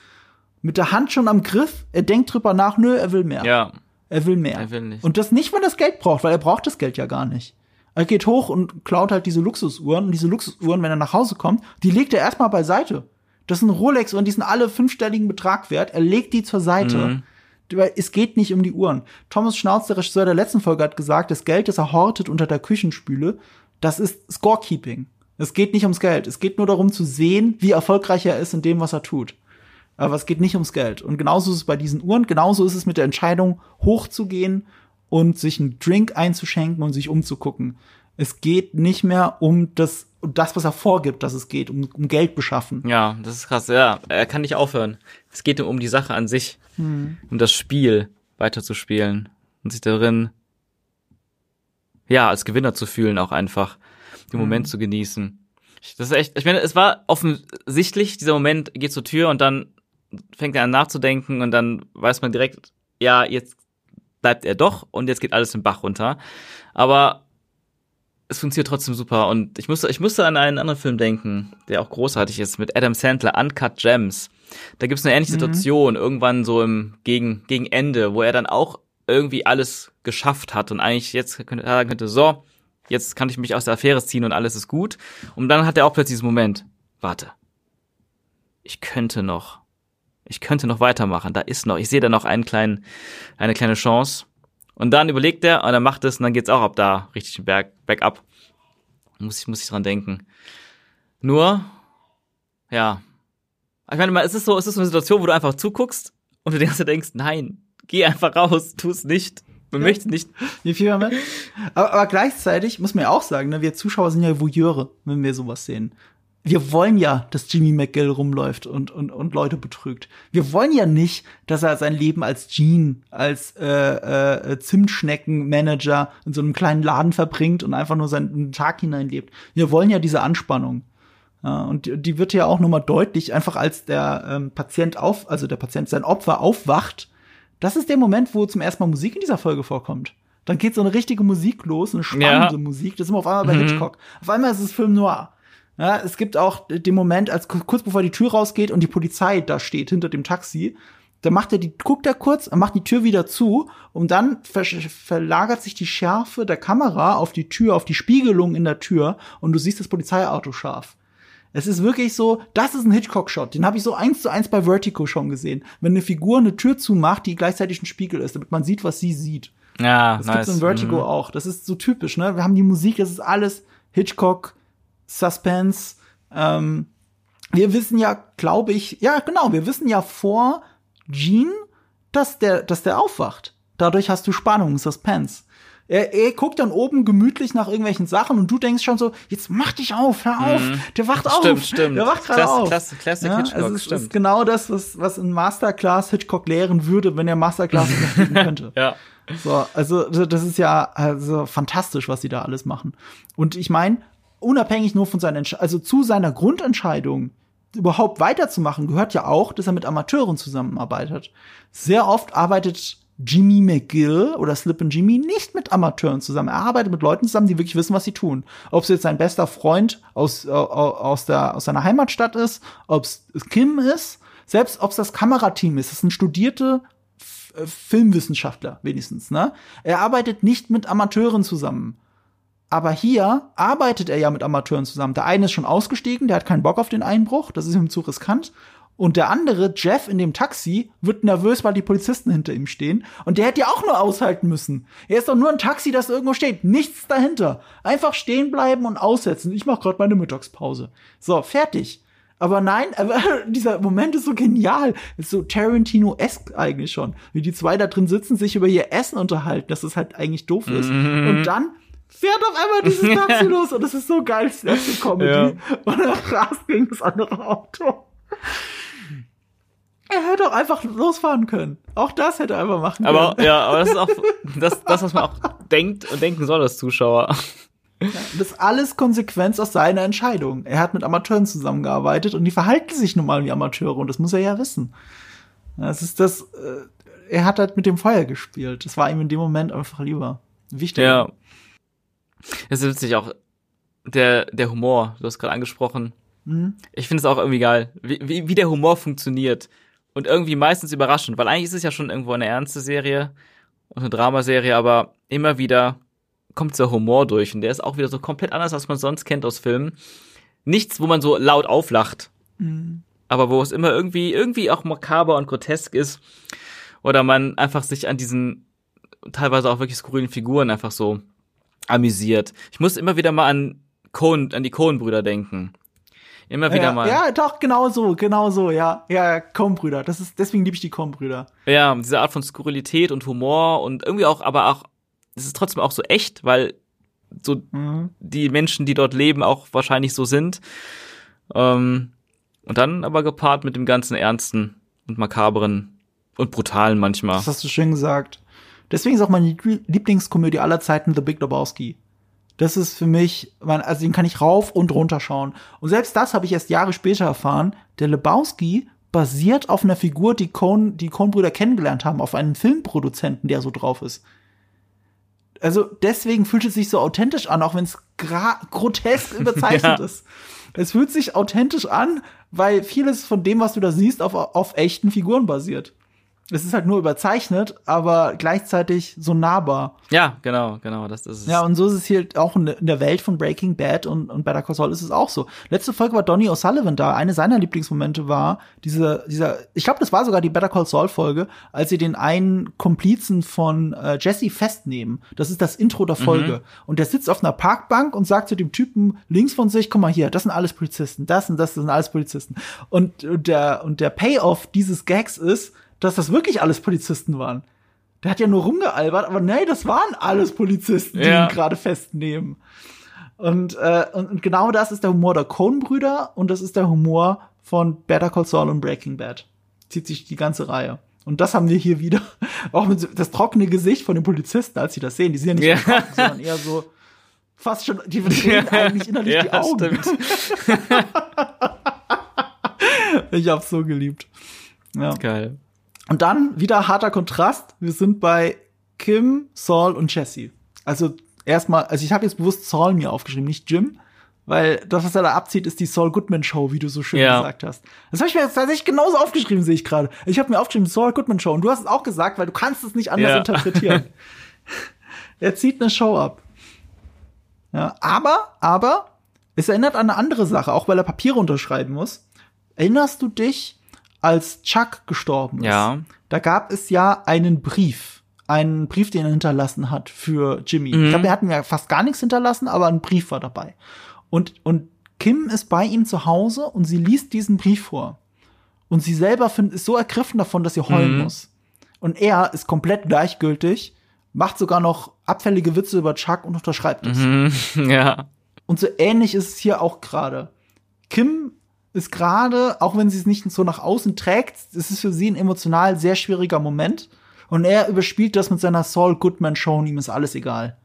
Mit der Hand schon am Griff. Er denkt drüber nach, nö, er will mehr. Ja. Er will mehr. Er will nicht. Und das nicht, weil er das Geld braucht, weil er braucht das Geld ja gar nicht. Er geht hoch und klaut halt diese Luxusuhren. Und diese Luxusuhren, wenn er nach Hause kommt, die legt er erstmal beiseite. Das sind Rolex und die sind alle fünfstelligen Betrag wert. Er legt die zur Seite. Mhm. Es geht nicht um die Uhren. Thomas Schnauz, der Regisseur der letzten Folge, hat gesagt, das Geld, das er hortet unter der Küchenspüle, das ist Scorekeeping. Es geht nicht ums Geld. Es geht nur darum zu sehen, wie erfolgreich er ist in dem, was er tut. Aber es geht nicht ums Geld. Und genauso ist es bei diesen Uhren. Genauso ist es mit der Entscheidung, hochzugehen und sich einen Drink einzuschenken und sich umzugucken. Es geht nicht mehr um das, um das, was er vorgibt, dass es geht, um, um Geld beschaffen. Ja, das ist krass. Ja, er kann nicht aufhören. Es geht um die Sache an sich, hm. um das Spiel weiterzuspielen und sich darin, ja, als Gewinner zu fühlen, auch einfach den hm. Moment zu genießen. Das ist echt, ich meine, es war offensichtlich, dieser Moment geht zur Tür und dann fängt er an nachzudenken und dann weiß man direkt, ja, jetzt bleibt er doch und jetzt geht alles im Bach runter. Aber es funktioniert trotzdem super. Und ich musste, ich musste an einen anderen Film denken, der auch großartig ist, mit Adam Sandler, Uncut Gems. Da gibt's eine ähnliche mhm. Situation, irgendwann so im gegen, gegen Ende, wo er dann auch irgendwie alles geschafft hat und eigentlich jetzt könnte, sagen könnte, so, jetzt kann ich mich aus der Affäre ziehen und alles ist gut. Und dann hat er auch plötzlich diesen Moment, warte, ich könnte noch, ich könnte noch weitermachen, da ist noch, ich sehe da noch einen kleinen, eine kleine Chance. Und dann überlegt er und er macht es und dann geht's auch ab da richtig berg, bergab. Muss ich, muss ich dran denken. Nur, ja. Ich meine, es ist so, es ist so eine Situation, wo du einfach zuguckst und du denkst, denkst, nein, geh einfach raus, tu es nicht. Man ja. möchte nicht. Wie viel haben wir? Aber, aber gleichzeitig muss man ja auch sagen, ne, wir Zuschauer sind ja Voyeure, wenn wir sowas sehen. Wir wollen ja, dass Jimmy McGill rumläuft und, und, und Leute betrügt. Wir wollen ja nicht, dass er sein Leben als Gene, als äh, äh, Zimtschnecken-Manager in so einem kleinen Laden verbringt und einfach nur seinen Tag hineinlebt. Wir wollen ja diese Anspannung. Ja, und die, die wird ja auch nochmal deutlich, einfach als der ähm, Patient auf, also der Patient, sein Opfer aufwacht. Das ist der Moment, wo zum ersten Mal Musik in dieser Folge vorkommt. Dann geht so eine richtige Musik los, eine spannende Ja. Musik. Das ist immer auf einmal bei Mhm. Hitchcock. Auf einmal ist es Film noir. Ja, es gibt auch den Moment, als kurz bevor die Tür rausgeht und die Polizei da steht hinter dem Taxi, da macht er die, guckt er kurz, er macht die Tür wieder zu und dann ver verlagert sich die Schärfe der Kamera auf die Tür, auf die Spiegelung in der Tür und du siehst das Polizeiauto scharf. Es ist wirklich so, das ist ein Hitchcock-Shot. Den habe ich so eins zu eins bei Vertigo schon gesehen. Wenn eine Figur eine Tür zumacht, die gleichzeitig ein Spiegel ist, damit man sieht, was sie sieht. Ja, Das nice. gibt's in Vertigo Mhm. auch. Das ist so typisch, ne? Wir haben die Musik, das ist alles Hitchcock, Suspense. Ähm, wir wissen ja, glaube ich, ja genau, wir wissen ja vor Gene, dass der, dass der aufwacht. Dadurch hast du Spannung, Suspense. Er, er guckt dann oben gemütlich nach irgendwelchen Sachen und du denkst schon so, jetzt mach dich auf, hör auf, der wacht auf. Mhm. Stimmt, stimmt. Der wacht gerade Klasse- auf. Klasse- Classic ja, Hitchcock, also es stimmt. ist genau das, was, was in Masterclass Hitchcock lehren würde, wenn er Masterclass [LAUGHS] geben könnte. Ja. So, also das ist ja also fantastisch, was sie da alles machen. Und ich meine, unabhängig nur von seiner Entsch also zu seiner Grundentscheidung überhaupt weiterzumachen, gehört ja auch, dass er mit Amateuren zusammenarbeitet. Sehr oft arbeitet Jimmy McGill oder Slip and Jimmy nicht mit Amateuren zusammen. Er arbeitet mit Leuten zusammen, die wirklich wissen, was sie tun. Ob es jetzt sein bester Freund aus, äh, aus, der, aus seiner Heimatstadt ist, ob es Kim ist, selbst ob es das Kamerateam ist. Das sind studierte F- äh, Filmwissenschaftler wenigstens. Ne? Er arbeitet nicht mit Amateuren zusammen. Aber hier arbeitet er ja mit Amateuren zusammen. Der eine ist schon ausgestiegen, der hat keinen Bock auf den Einbruch, das ist ihm zu riskant. Und der andere, Jeff in dem Taxi, wird nervös, weil die Polizisten hinter ihm stehen. Und der hätte ja auch nur aushalten müssen. Er ist doch nur ein Taxi, das irgendwo steht. Nichts dahinter. Einfach stehen bleiben und aussetzen. Ich mache gerade meine Mittagspause. So, fertig. Aber nein, [LAUGHS] aber dieser Moment ist so genial. Ist so Tarantino-esque eigentlich schon. Wie die zwei da drin sitzen, sich über ihr Essen unterhalten, dass es halt eigentlich doof ist. Und dann fährt auf einmal dieses [LAUGHS] Taxi los und das ist so geil, Slapstick-Comedy. Ja. Und er rast gegen das andere Auto. Er hätte auch einfach losfahren können. Auch das hätte er einfach machen Aber können. ja, aber das ist auch [LAUGHS] das, das, was man auch denkt und denken soll als Zuschauer. Das ist alles Konsequenz aus seiner Entscheidung. Er hat mit Amateuren zusammengearbeitet und die verhalten sich nun mal wie Amateure und das muss er ja wissen. Das ist das, äh, er hat halt mit dem Feuer gespielt. Das war ihm in dem Moment einfach lieber. Wichtig. Ja. Das ist witzig auch. Der, der Humor, du hast gerade angesprochen. Mhm. Ich finde es auch irgendwie geil, wie, wie, wie der Humor funktioniert. Und irgendwie meistens überraschend, weil eigentlich ist es ja schon irgendwo eine ernste Serie und eine Dramaserie, aber immer wieder kommt der Humor durch und der ist auch wieder so komplett anders, als man sonst kennt aus Filmen. Nichts, wo man so laut auflacht, Mhm. aber wo es immer irgendwie, irgendwie auch makaber und grotesk ist. Oder man einfach sich an diesen teilweise auch wirklich skurrilen Figuren einfach so amüsiert. Ich muss immer wieder mal an Cohen, an die Cohen-Brüder denken. Immer wieder ja, mal. Ja, doch, genau so, genau so, ja. Ja, Coen-Brüder. Das ist, deswegen liebe ich die Coen-Brüder. Ja, diese Art von Skurrilität und Humor und irgendwie auch, aber auch, es ist trotzdem auch so echt, weil so Mhm. die Menschen, die dort leben, auch wahrscheinlich so sind. Ähm, und dann aber gepaart mit dem ganzen Ernsten und Makaberen und Brutalen manchmal. Das hast du schön gesagt. Deswegen ist auch meine Lie- Lieblingskomödie aller Zeiten The Big Lebowski. Das ist für mich, mein, also den kann ich rauf und runter schauen. Und selbst das habe ich erst Jahre später erfahren. Der Lebowski basiert auf einer Figur, die Coen, die Coen-Brüder kennengelernt haben, auf einen Filmproduzenten, der so drauf ist. Also deswegen fühlt es sich so authentisch an, auch wenn es grotesk überzeichnet Ja. [LAUGHS] ist. Es fühlt sich authentisch an, weil vieles von dem, was du da siehst, auf, auf echten Figuren basiert. Es ist halt nur überzeichnet, aber gleichzeitig so nahbar. Ja, genau, genau, das ist es. Ja, und so ist es hier auch in der Welt von Breaking Bad und, und Better Call Saul ist es auch so. Letzte Folge war Donny O'Sullivan da. Eine seiner Lieblingsmomente war diese, dieser, ich glaube, das war sogar die Better Call Saul Folge, als sie den einen Komplizen von äh, Jesse festnehmen. Das ist das Intro der Folge. Und der sitzt auf einer Parkbank und sagt zu dem Typen links von sich, guck mal hier, das sind alles Polizisten, das und das sind alles Polizisten. Und, und der, und der Payoff dieses Gags ist, dass das wirklich alles Polizisten waren. Der hat ja nur rumgealbert, aber nee, das waren alles Polizisten, die Ja. ihn gerade festnehmen. Und, äh, und, und genau das ist der Humor der Coen-Brüder und das ist der Humor von Better Call Saul und Breaking Bad. Zieht sich die ganze Reihe. Und das haben wir hier wieder. [LAUGHS] Auch mit das trockene Gesicht von den Polizisten, als sie das sehen. Die sind ja nicht Ja. betroffen, sondern eher so fast schon, die verdrehen eigentlich innerlich die Ja, Augen. stimmt. [LAUGHS] Ich hab's so geliebt. Ja. Geil. Und dann wieder harter Kontrast. Wir sind bei Kim, Saul und Jesse. Also erstmal, also ich habe jetzt bewusst Saul mir aufgeschrieben, nicht Jim, weil das, was er da abzieht, ist die Saul Goodman Show, wie du so schön Ja. gesagt hast. Das habe ich mir jetzt tatsächlich genauso aufgeschrieben, sehe ich gerade. Ich habe mir aufgeschrieben Saul Goodman Show und du hast es auch gesagt, weil du kannst es nicht anders Ja. interpretieren. [LAUGHS] er zieht eine Show ab. Ja, aber, aber es erinnert an eine andere Sache, auch weil er Papiere unterschreiben muss. Erinnerst du dich, als Chuck gestorben ist? Ja. Da gab es ja einen Brief, einen Brief, den er hinterlassen hat für Jimmy. Mhm. Ich glaube, er hat mir ja fast gar nichts hinterlassen, aber ein Brief war dabei. Und, und Kim ist bei ihm zu Hause und sie liest diesen Brief vor. Und sie selber find, ist so ergriffen davon, dass sie heulen Mhm. muss. Und er ist komplett gleichgültig, macht sogar noch abfällige Witze über Chuck und unterschreibt es. Mhm. [LAUGHS] Ja. Und so ähnlich ist es hier auch gerade. Kim ist gerade, auch wenn sie es nicht so nach außen trägt, es ist für sie ein emotional sehr schwieriger Moment. Und er überspielt das mit seiner Saul Goodman Show und ihm ist alles egal.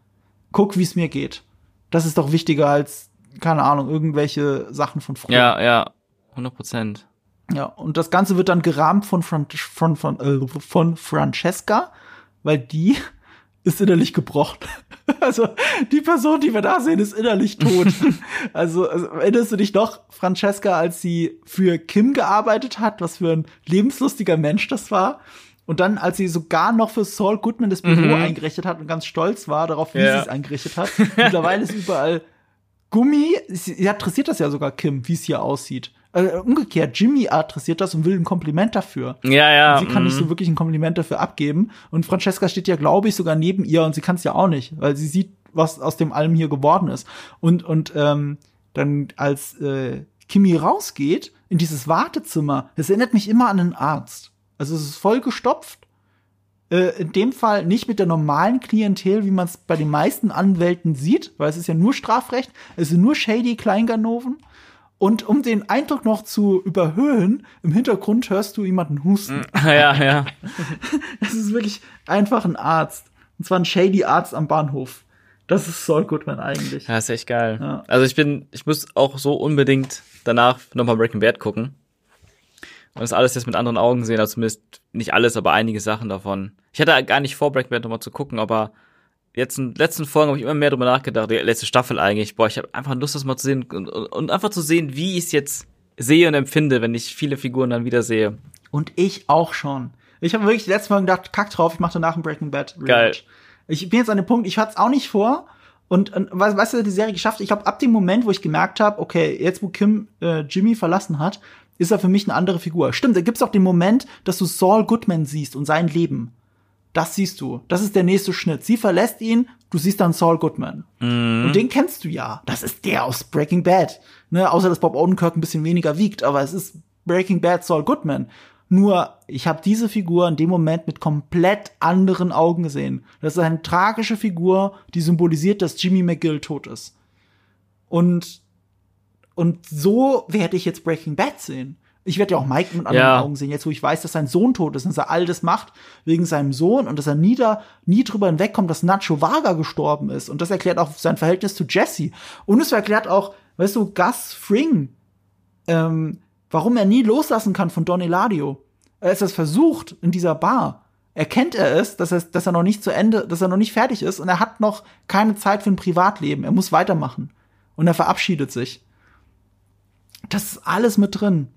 Guck, wie es mir geht. Das ist doch wichtiger als, keine Ahnung, irgendwelche Sachen von früher. Ja, ja. 100 Prozent. Ja, und das Ganze wird dann gerahmt von, Fran von, von, äh, von Francesca, weil die ist innerlich gebrochen. [LAUGHS] Also die Person, die wir da sehen, ist innerlich tot. [LAUGHS] also, also erinnerst du dich noch, Francesca, als sie für Kim gearbeitet hat, was für ein lebenslustiger Mensch das war? Und dann, als sie sogar noch für Saul Goodman das Büro eingerichtet hat und ganz stolz war darauf, wie Ja. sie es eingerichtet hat. [LAUGHS] Mittlerweile ist überall Gummi, sie sie adressiert das ja sogar Kim, wie es hier aussieht. Äh, umgekehrt, Jimmy adressiert das und will ein Kompliment dafür. Ja, ja. sie kann nicht mhm. so wirklich ein Kompliment dafür abgeben. Und Francesca steht ja, glaube ich, sogar neben ihr und sie kann es ja auch nicht, weil sie sieht, was aus dem allem hier geworden ist. Und, und ähm, dann, als äh, Kimi rausgeht in dieses Wartezimmer, das erinnert mich immer an einen Arzt. Also es ist voll gestopft. Äh, in dem Fall nicht mit der normalen Klientel, wie man es bei den meisten Anwälten sieht, weil es ist ja nur Strafrecht, es sind nur shady Kleinganoven. Und um den Eindruck noch zu überhöhen, im Hintergrund hörst du jemanden husten. [LAUGHS] Ja, ja. [LAUGHS] Es ist wirklich einfach ein Arzt. Und zwar ein shady Arzt am Bahnhof. Das ist Saul Goodman eigentlich. Ja, ist echt geil. Ja. Also ich bin, ich muss auch so unbedingt danach nochmal Breaking Bad gucken. Und das alles jetzt mit anderen Augen sehen, also zumindest nicht alles, aber einige Sachen davon. Ich hatte gar nicht vor, Breaking Bad nochmal zu gucken, aber jetzt in den letzten Folgen habe ich immer mehr drüber nachgedacht, die letzte Staffel eigentlich. Boah, ich habe einfach Lust, das mal zu sehen und, und, einfach zu sehen, wie ich es jetzt sehe und empfinde, wenn ich viele Figuren dann wieder sehe. Und ich auch schon. Ich habe wirklich letztes Mal gedacht, kack drauf, ich mache danach ein Breaking Bad. Rewatch. Geil. Ich bin jetzt an dem Punkt, ich hatte es auch nicht vor. Und, und weißt, weißt du, die Serie geschafft. Ich glaube, ab dem Moment, wo ich gemerkt habe, okay, jetzt wo Kim äh, Jimmy verlassen hat, ist er für mich eine andere Figur. Stimmt, da gibt's auch den Moment, dass du Saul Goodman siehst und sein Leben. Das siehst du. Das ist der nächste Schnitt. Sie verlässt ihn, du siehst dann Saul Goodman. Und den kennst du ja. Das ist der aus Breaking Bad. Ne? Außer, dass Bob Odenkirk ein bisschen weniger wiegt, aber es ist Breaking Bad Saul Goodman. Nur, ich habe diese Figur in dem Moment mit komplett anderen Augen gesehen. Das ist eine tragische Figur, die symbolisiert, dass Jimmy McGill tot ist. Und, und so werde ich jetzt Breaking Bad sehen. Ich werde ja auch Mike mit anderen Ja. Augen sehen, jetzt wo ich weiß, dass sein Sohn tot ist und dass er all das macht wegen seinem Sohn und dass er nie, da, nie drüber hinwegkommt, dass Nacho Varga gestorben ist. Und das erklärt auch sein Verhältnis zu Jesse. Und es erklärt auch, weißt du, Gus Fring, ähm, warum er nie loslassen kann von Don Eladio. Als er es versucht in dieser Bar, erkennt er es, dass er, dass er noch nicht zu Ende, dass er noch nicht fertig ist und er hat noch keine Zeit für ein Privatleben. Er muss weitermachen. Und er verabschiedet sich. Das ist alles mit drin.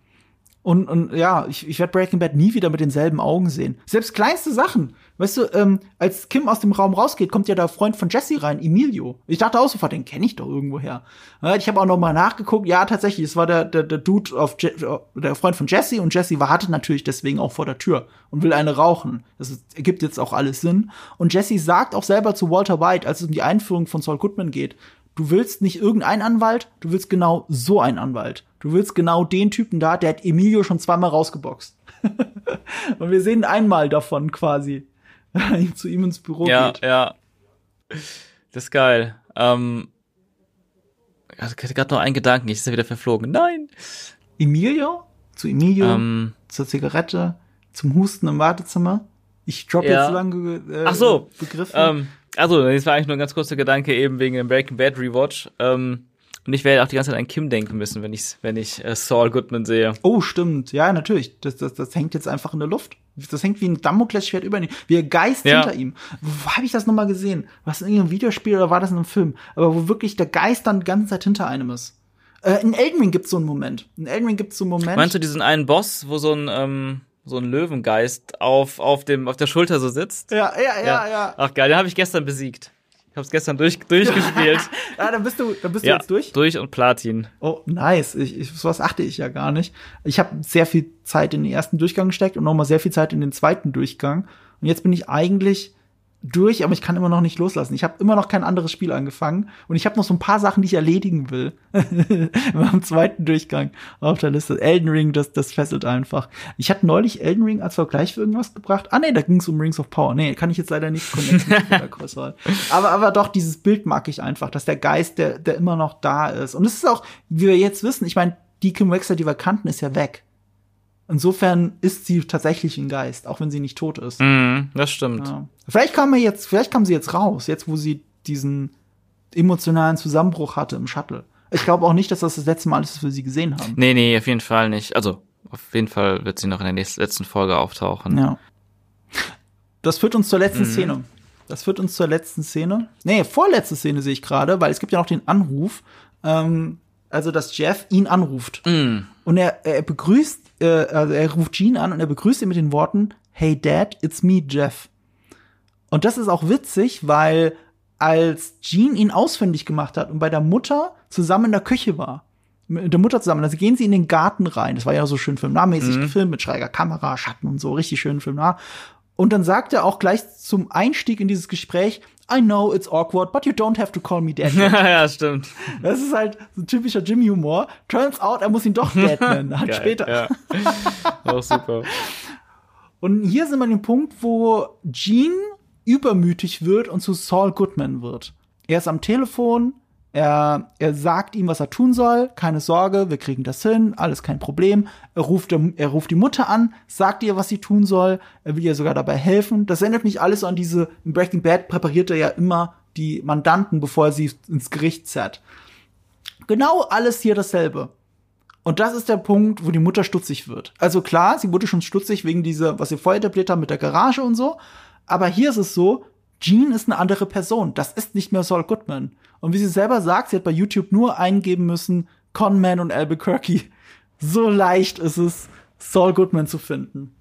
Und, und ja, ich, ich werde Breaking Bad nie wieder mit denselben Augen sehen. Selbst kleinste Sachen. Weißt du, ähm, als Kim aus dem Raum rausgeht, kommt ja der Freund von Jesse rein, Emilio. Ich dachte auch sofort, den kenne ich doch irgendwoher. Ich habe auch noch mal nachgeguckt. Ja, tatsächlich, es war der, der, der Dude auf Je der Freund von Jesse und Jesse wartet natürlich deswegen auch vor der Tür und will eine rauchen. Das ergibt jetzt auch alles Sinn. Und Jesse sagt auch selber zu Walter White, als es um die Einführung von Saul Goodman geht, du willst nicht irgendeinen Anwalt, du willst genau so einen Anwalt. Du willst genau den Typen da, der hat Emilio schon zweimal rausgeboxt. [LAUGHS] und wir sehen einmal davon quasi, [LAUGHS] wenn er zu ihm ins Büro Ja, geht. ja. Das ist geil. Ähm, ich hatte gerade noch einen Gedanken, ich ist ja wieder verflogen. Nein. Emilio? Zu Emilio? Ähm, zur Zigarette? Zum Husten im Wartezimmer? Ich droppe Ja. jetzt lange äh, Ach so, Begriffe. ähm, also, das war eigentlich nur ein ganz kurzer Gedanke eben wegen dem Breaking Bad Rewatch. Ähm, und ich werde auch die ganze Zeit an Kim denken müssen, wenn ich, wenn ich äh, Saul Goodman sehe. Oh, stimmt. Ja, natürlich. Das, das, das hängt jetzt einfach in der Luft. Das hängt wie ein Damoklesschwert über ihm. Wie ein Geist Ja. hinter ihm. Wo habe ich das nochmal gesehen? Was in irgendeinem Videospiel oder war das in einem Film? Aber wo wirklich der Geist dann die ganze Zeit hinter einem ist. Äh, in Elden Ring gibt's so einen Moment. In Elden Ring gibt's so einen Moment. Meinst du diesen einen Boss, wo so ein, ähm, so ein Löwengeist auf, auf, dem, auf der Schulter so sitzt? Ja, ja, ja, ja. Ach geil, den habe ich gestern besiegt. Ich habe es gestern durch, [LAUGHS] durchgespielt. [LAUGHS] Ja, dann bist du, dann bist ja, du jetzt durch. Durch und Platin. Oh, nice. Ich, ich, sowas achte ich ja gar nicht. Ich habe sehr viel Zeit in den ersten Durchgang gesteckt und nochmal sehr viel Zeit in den zweiten Durchgang. Und jetzt bin ich eigentlich durch, aber ich kann immer noch nicht loslassen. Ich habe immer noch kein anderes Spiel angefangen und ich habe noch so ein paar Sachen, die ich erledigen will. [LAUGHS] Im zweiten Durchgang auf der Liste. Elden Ring, das, das fesselt einfach. Ich hatte neulich Elden Ring als Vergleich für irgendwas gebracht. Ah nee, da ging es um Rings of Power. Nee, kann ich jetzt leider nicht connecten. [LAUGHS] aber, aber doch, dieses Bild mag ich einfach, dass der Geist, der, der immer noch da ist. Und es ist auch, wie wir jetzt wissen, ich meine, die Kim Wexler, die wir kannten, ist ja weg. Insofern ist sie tatsächlich ein Geist, auch wenn sie nicht tot ist. Mhm, das stimmt. Ja. Vielleicht kam er jetzt, vielleicht kam sie jetzt raus, jetzt wo sie diesen emotionalen Zusammenbruch hatte im Shuttle. Ich glaube auch nicht, dass das das letzte Mal ist, dass wir sie gesehen haben. Nee, nee, auf jeden Fall nicht. Also, auf jeden Fall wird sie noch in der nächsten, letzten Folge auftauchen. Ja. Das führt uns zur letzten Szene. Das führt uns zur letzten Szene. Nee, vorletzte Szene sehe ich gerade, weil es gibt ja noch den Anruf, ähm, also dass Jeff ihn anruft. Mhm. Und er, er begrüßt, äh, also er ruft Gene an und er begrüßt ihn mit den Worten, Hey Dad, it's me, Jeff. Und das ist auch witzig, weil als Gene ihn ausfindig gemacht hat und bei der Mutter zusammen in der Küche war, mit der Mutter zusammen, also gehen sie in den Garten rein. Das war ja so schön filmnahmäßig gefilmt mit schräger Kamera, Schatten und so, richtig schön filmnah. Und dann sagt er auch gleich zum Einstieg in dieses Gespräch, I know it's awkward, but you don't have to call me [LAUGHS] Dad. ja, stimmt. Das ist halt so typischer Jimmy-Humor. Turns out, er muss ihn doch Dad nennen, halt Geil, später. Ja. [LAUGHS] Auch super. Und hier sind wir an dem Punkt, wo Gene übermütig wird und zu Saul Goodman wird. Er ist am Telefon, er, er sagt ihm, was er tun soll. Keine Sorge, wir kriegen das hin, alles kein Problem. Er ruft, er ruft die Mutter an, sagt ihr, was sie tun soll. Er will ihr sogar dabei helfen. Das erinnert mich alles an diese, in Breaking Bad präpariert er ja immer die Mandanten, bevor er sie ins Gericht zerrt. Genau alles hier dasselbe. Und das ist der Punkt, wo die Mutter stutzig wird. Also klar, sie wurde schon stutzig wegen dieser, was sie vorher etabliert haben mit der Garage und so. Aber hier ist es so, Jean ist eine andere Person. Das ist nicht mehr Saul Goodman. Und wie sie selber sagt, sie hat bei YouTube nur eingeben müssen, Conman und Albuquerque. So leicht ist es, Saul Goodman zu finden.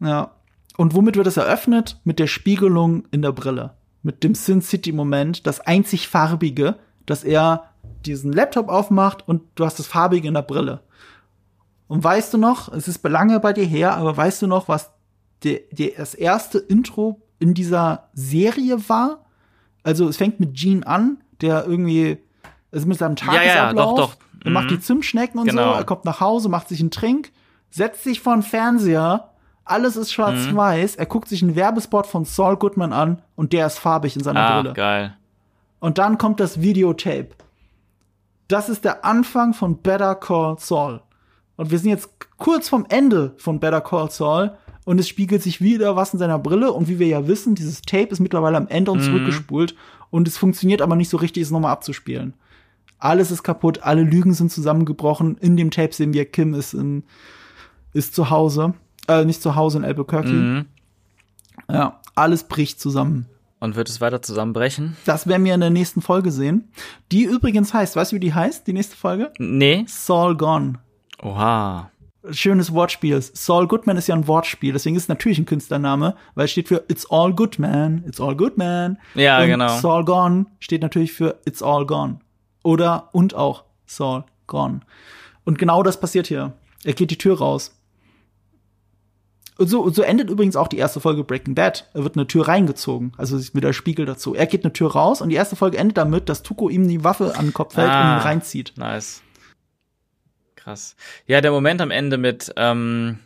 Ja. Und womit wird es eröffnet? Mit der Spiegelung in der Brille. Mit dem Sin City-Moment, das einzig farbige, dass er diesen Laptop aufmacht und du hast das farbige in der Brille. Und weißt du noch, es ist lange bei dir her, aber weißt du noch, was der, der, das erste Intro in dieser Serie war? Also es fängt mit Gene an, der irgendwie, also mit seinem Ja, ja, Tagesablauf, doch, doch. er macht Mhm. die Zimtschnecken und Genau. so, er kommt nach Hause, macht sich einen Trink, setzt sich vor den Fernseher, alles ist schwarz-weiß, er guckt sich einen Werbespot von Saul Goodman an und der ist farbig in seiner Ah, Brille. geil. Und dann kommt das Videotape. Das ist der Anfang von Better Call Saul. Und wir sind jetzt kurz vom Ende von Better Call Saul und es spiegelt sich wieder was in seiner Brille und wie wir ja wissen, dieses Tape ist mittlerweile am Ende und zurückgespult und es funktioniert aber nicht so richtig, es nochmal abzuspielen. Alles ist kaputt, alle Lügen sind zusammengebrochen. In dem Tape sehen wir, Kim ist in, ist zu Hause, äh, nicht zu Hause in Albuquerque. Mhm. Ja, alles bricht zusammen. Und wird es weiter zusammenbrechen? Das werden wir in der nächsten Folge sehen. Die übrigens heißt, weißt du, wie die heißt, die nächste Folge? Nee. Saul Gone. Oha. Schönes Wortspiel. Saul Goodman ist ja ein Wortspiel, deswegen ist es natürlich ein Künstlername, weil es steht für It's All Good Man. It's All Good Man. Ja, und genau. Saul Gone steht natürlich für It's All Gone. Oder und auch Saul Gone. Und genau das passiert hier. Er geht die Tür raus. Und so, und so endet übrigens auch die erste Folge Breaking Bad. Er wird eine Tür reingezogen, also ist wieder Spiegel dazu. Er geht eine Tür raus und die erste Folge endet damit, dass Tuko ihm die Waffe an den Kopf hält und Ah. ihn reinzieht. Nice. Krass. Ja, der Moment am Ende mit, ähm,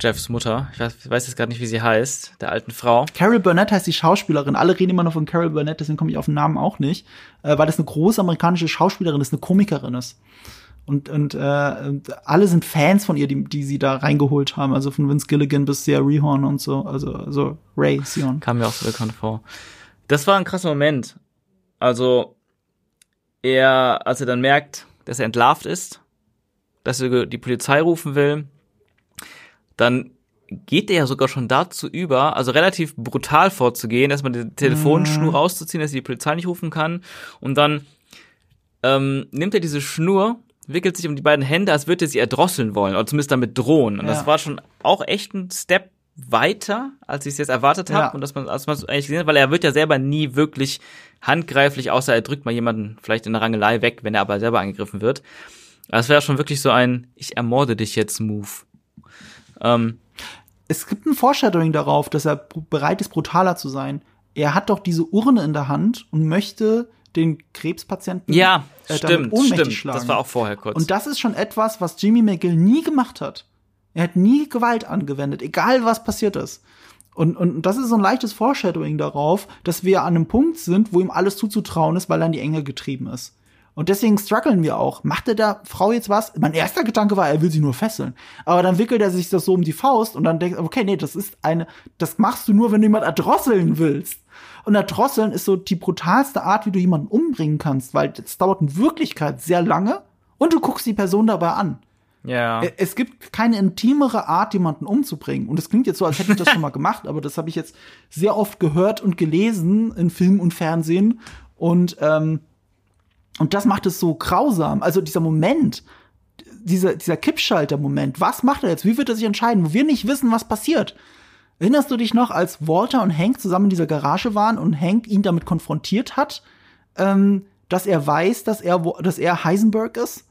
Jeffs Mutter. Ich weiß, ich weiß jetzt gerade nicht, wie sie heißt, der alten Frau. Carol Burnett heißt die Schauspielerin. Alle reden immer noch von Carol Burnett, deswegen komme ich auf den Namen auch nicht, äh, weil das eine große amerikanische Schauspielerin ist, eine Komikerin ist. Und, und, äh, alle sind Fans von ihr, die, die sie da reingeholt haben. Also von Vince Gilligan bis Sia Rehorn und so. Also, also Ray Sion. Kam mir auch so bekannt vor. Das war ein krasser Moment. Also, er, als er dann merkt, dass er entlarvt ist, dass er die Polizei rufen will, dann geht er ja sogar schon dazu über, also relativ brutal vorzugehen, erstmal die Telefonschnur Mhm. rauszuziehen, dass er die Polizei nicht rufen kann. Und dann ähm, nimmt er diese Schnur, wickelt sich um die beiden Hände, als würde er sie erdrosseln wollen, oder zumindest damit drohen. Und Ja. das war schon auch echt ein Step weiter, als ich es jetzt erwartet habe. Ja. Und dass man, als man es eigentlich gesehen hat, weil er wird ja selber nie wirklich handgreiflich, außer er drückt mal jemanden vielleicht in der Rangelei weg, wenn er aber selber angegriffen wird. Das wäre schon wirklich so ein Ich ermorde dich jetzt Move. Ähm, Es gibt ein Foreshadowing darauf, dass er bereit ist, brutaler zu sein. Er hat doch diese Urne in der Hand und möchte den Krebspatienten ja, äh, damit stimmt, ohnmächtig stimmt. schlagen. Das war auch vorher kurz. Und das ist schon etwas, was Jimmy McGill nie gemacht hat. Er hat nie Gewalt angewendet, egal was passiert ist. Und, und das ist so ein leichtes Foreshadowing darauf, dass wir an einem Punkt sind, wo ihm alles zuzutrauen ist, weil er in die Enge getrieben ist. Und deswegen strugglen wir auch. Macht er der Frau jetzt was? Mein erster Gedanke war, er will sie nur fesseln. Aber dann wickelt er sich das so um die Faust und dann denkt, okay, nee, das ist eine, das machst du nur, wenn du jemanden erdrosseln willst. Und erdrosseln ist so die brutalste Art, wie du jemanden umbringen kannst, weil das dauert in Wirklichkeit sehr lange und du guckst die Person dabei an. Ja. Es gibt keine intimere Art, jemanden umzubringen. Und es klingt jetzt so, als hätte ich das schon mal [LAUGHS] gemacht, aber das habe ich jetzt sehr oft gehört und gelesen in Film und Fernsehen. Und, ähm, und das macht es so grausam. Also dieser Moment, dieser, dieser Kippschalter-Moment, was macht er jetzt? Wie wird er sich entscheiden, wo wir nicht wissen, was passiert? Erinnerst du dich noch, als Walter und Hank zusammen in dieser Garage waren und Hank ihn damit konfrontiert hat, ähm, dass er weiß, dass er, dass er Heisenberg ist?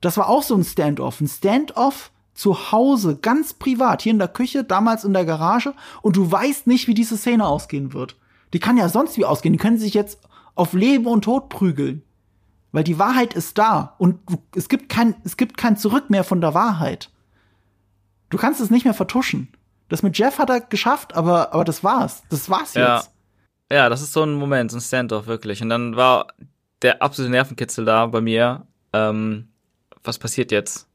Das war auch so ein Standoff. Ein Standoff zu Hause, ganz privat, hier in der Küche, damals in der Garage, und du weißt nicht, wie diese Szene ausgehen wird. Die kann ja sonst wie ausgehen. Die können sich jetzt auf Leben und Tod prügeln. Weil die Wahrheit ist da und du, es gibt kein, es gibt kein Zurück mehr von der Wahrheit. Du kannst es nicht mehr vertuschen. Das mit Jeff hat er geschafft, aber, aber das war's. Das war's Ja. jetzt. Ja, das ist so ein Moment, so ein Standoff wirklich. Und dann war der absolute Nervenkitzel da bei mir. Ähm, was passiert jetzt?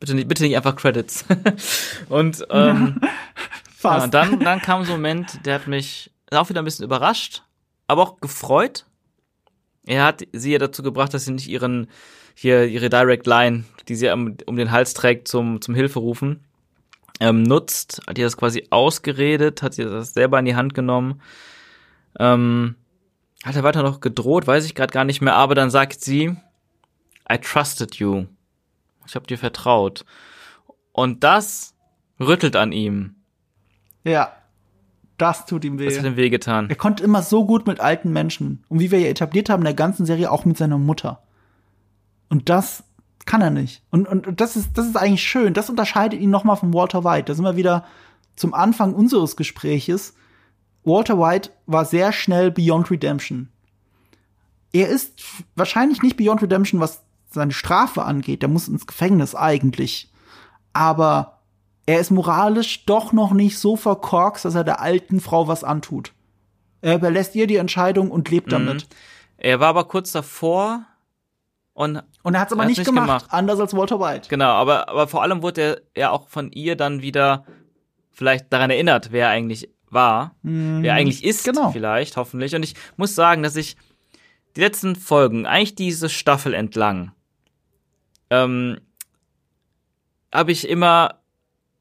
Bitte nicht, bitte nicht einfach Credits. [LAUGHS] und [LAUGHS] ähm, [LAUGHS] Fast. ja, dann, dann kam so ein Moment, der hat mich auch wieder ein bisschen überrascht, aber auch gefreut. Er hat sie ja dazu gebracht, dass sie nicht ihren hier ihre Direct Line, die sie um, um den Hals trägt, zum zum Hilferufen ähm, nutzt. Hat ihr das quasi ausgeredet, hat ihr das selber in die Hand genommen. Ähm, hat er weiter noch gedroht, weiß ich gerade gar nicht mehr, aber dann sagt sie, I trusted you. Ich habe dir vertraut. Und das rüttelt an ihm. ja. Das tut ihm Das hat weh. ihm wehgetan. Er konnte immer so gut mit alten Menschen. Und wie wir ja etabliert haben in der ganzen Serie, auch mit seiner Mutter. Und das kann er nicht. Und, und, und das ist, das ist eigentlich schön. Das unterscheidet ihn nochmal von Walter White. Da sind wir wieder zum Anfang unseres Gespräches. Walter White war sehr schnell Beyond Redemption. Er ist wahrscheinlich nicht Beyond Redemption, was seine Strafe angeht. Der muss ins Gefängnis eigentlich. Aber er ist moralisch doch noch nicht so verkorkst, dass er der alten Frau was antut. Er überlässt ihr die Entscheidung und lebt damit. Er war aber kurz davor und Und er hat es aber Er nicht, nicht gemacht, gemacht. anders als Walter White. genau, aber aber vor allem wurde er ja auch von ihr dann wieder vielleicht daran erinnert, wer er eigentlich war, wer er eigentlich ist, genau. vielleicht hoffentlich. Und ich muss sagen, dass ich die letzten Folgen, eigentlich diese Staffel entlang, ähm, habe ich immer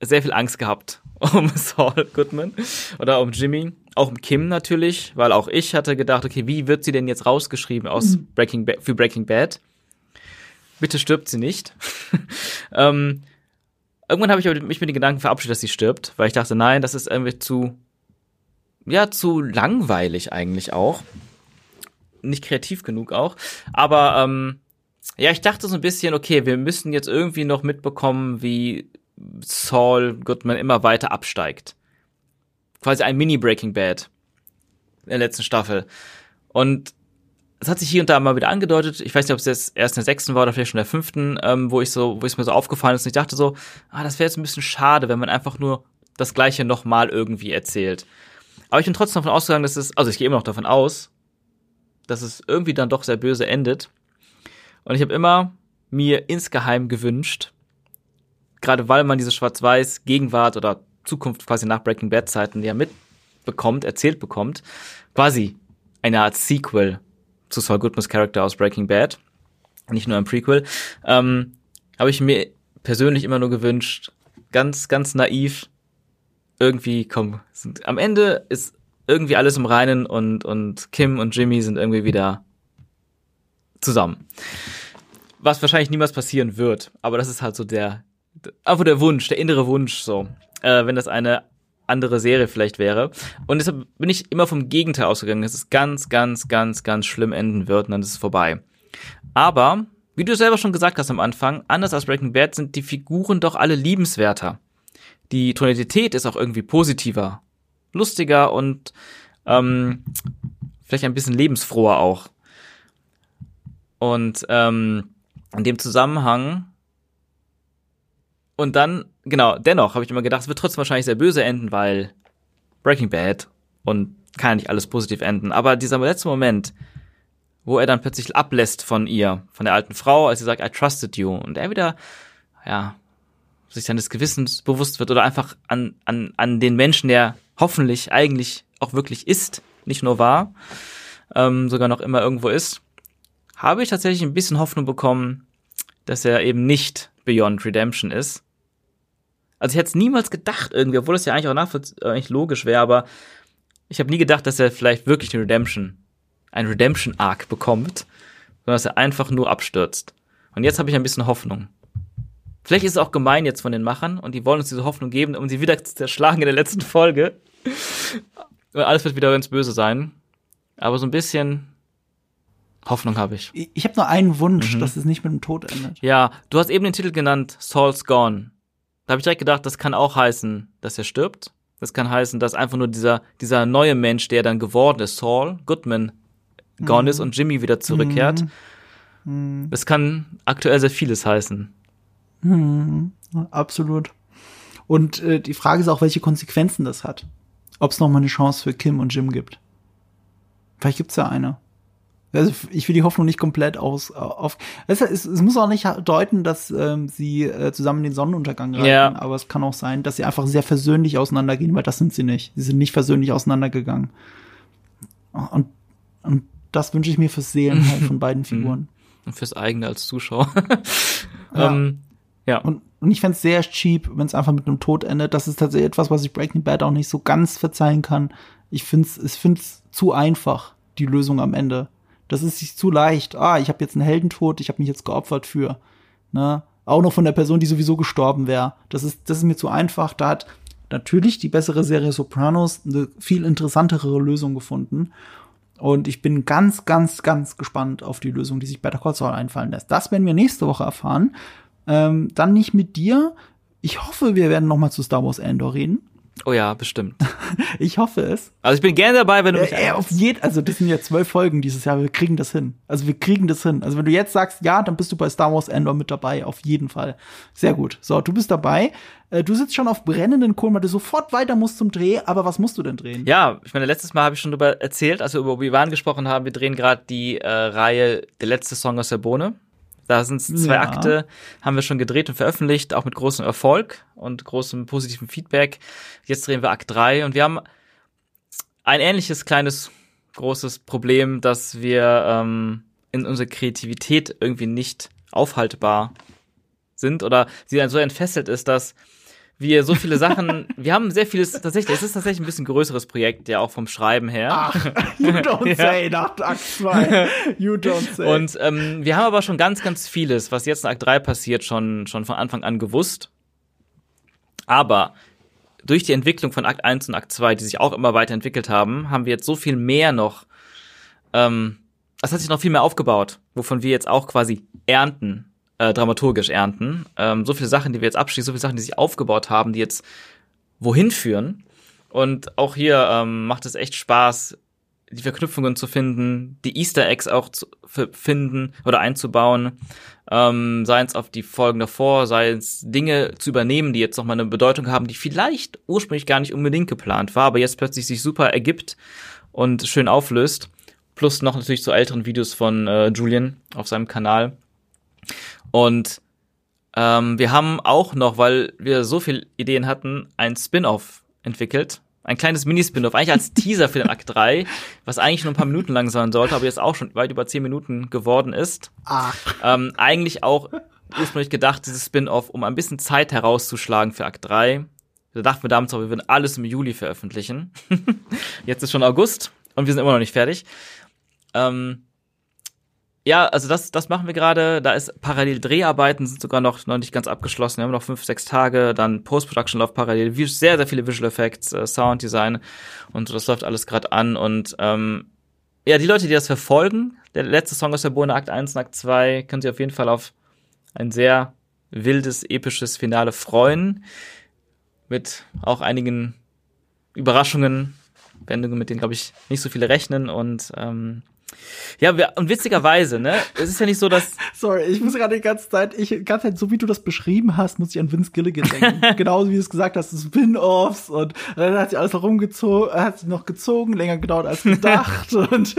sehr viel Angst gehabt [LAUGHS] um Saul Goodman oder um Jimmy, auch um Kim natürlich, weil auch ich hatte gedacht, okay, wie wird sie denn jetzt rausgeschrieben aus Breaking ba für Breaking Bad? Bitte stirbt sie nicht. [LAUGHS] ähm, irgendwann habe ich mich mit den Gedanken verabschiedet, dass sie stirbt, weil ich dachte, nein, das ist irgendwie zu, ja, zu langweilig eigentlich auch. Nicht kreativ genug auch. Aber ähm, ja, ich dachte so ein bisschen, okay, wir müssen jetzt irgendwie noch mitbekommen, wie Saul Goodman immer weiter absteigt. Quasi ein Mini-Breaking Bad in der letzten Staffel. Und es hat sich hier und da mal wieder angedeutet. Ich weiß nicht, ob es jetzt erst in der sechsten war oder vielleicht schon in der fünften, ähm, wo ich so, wo es mir so aufgefallen ist. Und ich dachte so, ah, das wäre jetzt ein bisschen schade, wenn man einfach nur das Gleiche nochmal irgendwie erzählt. Aber ich bin trotzdem davon ausgegangen, dass es, also ich gehe immer noch davon aus, dass es irgendwie dann doch sehr böse endet. Und ich habe immer mir insgeheim gewünscht, gerade weil man diese Schwarz-Weiß Gegenwart oder Zukunft quasi nach Breaking Bad Zeiten ja mitbekommt, erzählt bekommt, quasi eine Art Sequel zu Saul Goodmans Charakter aus Breaking Bad, nicht nur ein Prequel, ähm, habe ich mir persönlich immer nur gewünscht, ganz, ganz naiv, irgendwie, komm, sind, am Ende ist irgendwie alles im Reinen und, und Kim und Jimmy sind irgendwie wieder zusammen. Was wahrscheinlich niemals passieren wird, aber das ist halt so der, einfach der Wunsch, der innere Wunsch so, äh, wenn das eine andere Serie vielleicht wäre. Und deshalb bin ich immer vom Gegenteil ausgegangen, dass es ganz, ganz, ganz, ganz schlimm enden wird und dann ist es vorbei. Aber, wie du selber schon gesagt hast am Anfang, anders als Breaking Bad sind die Figuren doch alle liebenswerter. Die Tonalität ist auch irgendwie positiver, lustiger und ähm, vielleicht ein bisschen lebensfroher auch. Und ähm, in dem Zusammenhang und dann, genau, dennoch habe ich immer gedacht, es wird trotzdem wahrscheinlich sehr böse enden, weil Breaking Bad und kann ja nicht alles positiv enden. Aber dieser letzte Moment, wo er dann plötzlich ablässt von ihr, von der alten Frau, als sie sagt, I trusted you, und er wieder, ja, sich seines Gewissens bewusst wird oder einfach an, an, an den Menschen, der hoffentlich eigentlich auch wirklich ist, nicht nur war, ähm, sogar noch immer irgendwo ist, habe ich tatsächlich ein bisschen Hoffnung bekommen, dass er eben nicht Beyond Redemption ist, also ich hätte es niemals gedacht irgendwie, obwohl es ja eigentlich auch äh, eigentlich logisch wäre, aber ich habe nie gedacht, dass er vielleicht wirklich eine Redemption, ein Redemption Arc bekommt, sondern dass er einfach nur abstürzt. Und jetzt habe ich ein bisschen Hoffnung. Vielleicht ist es auch gemein jetzt von den Machern und die wollen uns diese Hoffnung geben, um sie wieder zu zerschlagen in der letzten Folge. [LAUGHS] Und alles wird wieder ganz böse sein. Aber so ein bisschen Hoffnung habe ich. Ich, ich habe nur einen Wunsch, mhm. dass es nicht mit dem Tod endet. Ja, du hast eben den Titel genannt, Saul's Gone. Da habe ich direkt gedacht, das kann auch heißen, dass er stirbt. Das kann heißen, dass einfach nur dieser, dieser neue Mensch, der dann geworden ist, Saul Goodman, gone mhm. ist und Jimmy wieder zurückkehrt. Mhm. Das kann aktuell sehr vieles heißen. Mhm. Absolut. Und äh, die Frage ist auch, welche Konsequenzen das hat. Ob es noch mal eine Chance für Kim und Jim gibt. Vielleicht gibt's ja eine. Also ich will die Hoffnung nicht komplett aus auf. Es, es, es muss auch nicht deuten, dass ähm, sie äh, zusammen den Sonnenuntergang reiten, ja. aber es kann auch sein, dass sie einfach sehr versöhnlich auseinandergehen, weil das sind sie nicht. Sie sind nicht versöhnlich auseinandergegangen. Und, und das wünsche ich mir fürs Seelenheil von [LAUGHS] beiden Figuren. Und fürs eigene als Zuschauer. [LAUGHS] ja. Ähm, ja. Und, und ich fände es sehr cheap, wenn es einfach mit einem Tod endet. Das ist tatsächlich etwas, was ich Breaking Bad auch nicht so ganz verzeihen kann. Ich finde es ich find's zu einfach, die Lösung am Ende das ist sich zu leicht. Ah, ich habe jetzt einen Heldentod, ich habe mich jetzt geopfert für. Ne? Auch noch von der Person, die sowieso gestorben wäre. Das ist, das ist mir zu einfach. Da hat natürlich die bessere Serie Sopranos eine viel interessantere Lösung gefunden. Und ich bin ganz, ganz, ganz gespannt auf die Lösung, die sich Better Call Saul einfallen lässt. Das werden wir nächste Woche erfahren. Ähm, dann nicht mit dir. Ich hoffe, wir werden noch mal zu Star Wars Andor reden. Oh ja, bestimmt. [LAUGHS] ich hoffe es. Also ich bin gerne dabei, wenn du mich. Äh, auf jeden, also das sind ja zwölf Folgen dieses Jahr. Wir kriegen das hin. Also wir kriegen das hin. Also wenn du jetzt sagst, ja, dann bist du bei Star Wars Endor mit dabei. Auf jeden Fall. Sehr gut. So, du bist dabei. Äh, du sitzt schon auf brennenden Kohlen, weil du sofort weiter musst zum Dreh. Aber was musst du denn drehen? Ja, ich meine, letztes Mal habe ich schon darüber erzählt, als wir über Obi-Wan gesprochen haben. Wir drehen gerade die äh, Reihe Der letzte Song aus der Bohne. Da sind zwei ja. Akte, haben wir schon gedreht und veröffentlicht, auch mit großem Erfolg und großem positiven Feedback. Jetzt drehen wir Akt 3 und wir haben ein ähnliches kleines, großes Problem, dass wir ähm, in unserer Kreativität irgendwie nicht aufhaltbar sind oder sie so entfesselt ist, dass wir so viele Sachen, wir haben sehr vieles, tatsächlich, es ist tatsächlich ein bisschen größeres Projekt, ja auch vom Schreiben her. Ach, [LAUGHS] you don't ja. say, nach Akt 2. You don't say. Und ähm, wir haben aber schon ganz, ganz vieles, was jetzt in Akt 3 passiert, schon, schon von Anfang an gewusst. Aber durch die Entwicklung von Akt 1 und Akt 2, die sich auch immer weiterentwickelt haben, haben wir jetzt so viel mehr noch, ähm, es hat sich noch viel mehr aufgebaut, wovon wir jetzt auch quasi ernten äh, dramaturgisch ernten. Ähm, so viele Sachen, die wir jetzt abschließen, so viele Sachen, die sich aufgebaut haben, die jetzt wohin führen. Und auch hier ähm, macht es echt Spaß, die Verknüpfungen zu finden, die Easter Eggs auch zu finden oder einzubauen, ähm, sei es auf die Folgen davor, sei es Dinge zu übernehmen, die jetzt nochmal eine Bedeutung haben, die vielleicht ursprünglich gar nicht unbedingt geplant war, aber jetzt plötzlich sich super ergibt und schön auflöst. Plus noch natürlich zu älteren Videos von äh, Julian auf seinem Kanal. Und ähm, wir haben auch noch, weil wir so viele Ideen hatten, ein Spin-off entwickelt ein kleines Mini-Spin-off, eigentlich als Teaser für den Akt 3, was eigentlich nur ein paar Minuten lang sein sollte, aber jetzt auch schon weit über 10 Minuten geworden ist. Ah. Ähm, eigentlich auch ursprünglich gedacht, dieses Spin-off, um ein bisschen Zeit herauszuschlagen für Akt 3. Da dachten wir damals auch, wir würden alles im Juli veröffentlichen. [LAUGHS] jetzt ist schon August und wir sind immer noch nicht fertig. Ähm, ja, also das, das machen wir gerade. Da ist parallel Dreharbeiten sind sogar noch, noch nicht ganz abgeschlossen. Wir haben noch fünf, sechs Tage, dann Post-Production läuft parallel, sehr, sehr viele Visual Effects, äh, Sounddesign und so, das läuft alles gerade an. Und ähm, ja, die Leute, die das verfolgen, der letzte Song aus der Bohne, Akt 1 und Akt 2, können sich auf jeden Fall auf ein sehr wildes, episches Finale freuen. Mit auch einigen Überraschungen, Wendungen, mit denen, glaube ich, nicht so viele rechnen und ähm, ja, und witzigerweise, ne? Es ist ja nicht so, dass. [LAUGHS] Sorry, ich muss gerade die ganze Zeit, ich, die ganze Zeit, so wie du das beschrieben hast, muss ich an Vince Gilligan denken. [LAUGHS] Genauso wie du es gesagt hast, Spin-Offs und dann hat sich alles noch rumgezogen, hat sich noch gezogen, länger gedauert als gedacht [LAUGHS] und,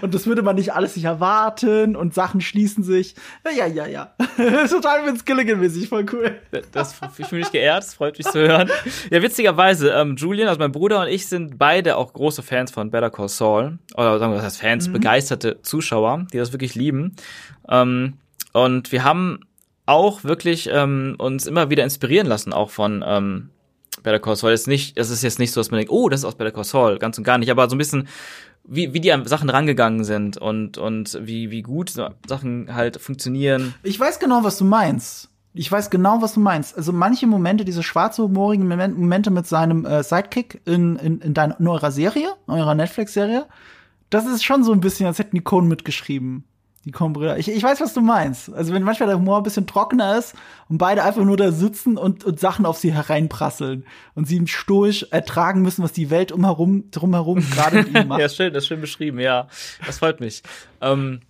und das würde man nicht alles nicht erwarten und Sachen schließen sich. Ja, ja, ja. [LAUGHS] Total Vince Gilligan-mäßig, voll cool. Das, ich fühle mich geehrt, es freut mich zu hören. Ja, witzigerweise, ähm, Julian, also mein Bruder und ich sind beide auch große Fans von Better Call Saul. Oder sagen wir, das heißt Fans, mhm begeisterte Zuschauer, die das wirklich lieben. Ähm, und wir haben auch wirklich ähm, uns immer wieder inspirieren lassen, auch von ähm, Better Call Saul. Ist nicht, es ist jetzt nicht so, dass man denkt, oh, das ist aus Better Call Saul, ganz und gar nicht, aber so ein bisschen, wie, wie die an Sachen rangegangen sind und, und wie, wie gut Sachen halt funktionieren. Ich weiß genau, was du meinst. Ich weiß genau, was du meinst. Also manche Momente, diese schwarze humorigen Momente mit seinem äh, Sidekick in, in, in deiner in eurer Serie, in eurer Netflix-Serie, das ist schon so ein bisschen, als hätten die Cohen mitgeschrieben. Die Coen-Brüder. Ich, ich weiß, was du meinst. Also wenn manchmal der Humor ein bisschen trockener ist und beide einfach nur da sitzen und, und Sachen auf sie hereinprasseln und sie stoisch ertragen müssen, was die Welt umherum, drumherum [LAUGHS] gerade mit ihnen macht. ja, schön, das ist schön beschrieben, ja. Das freut mich. ähm,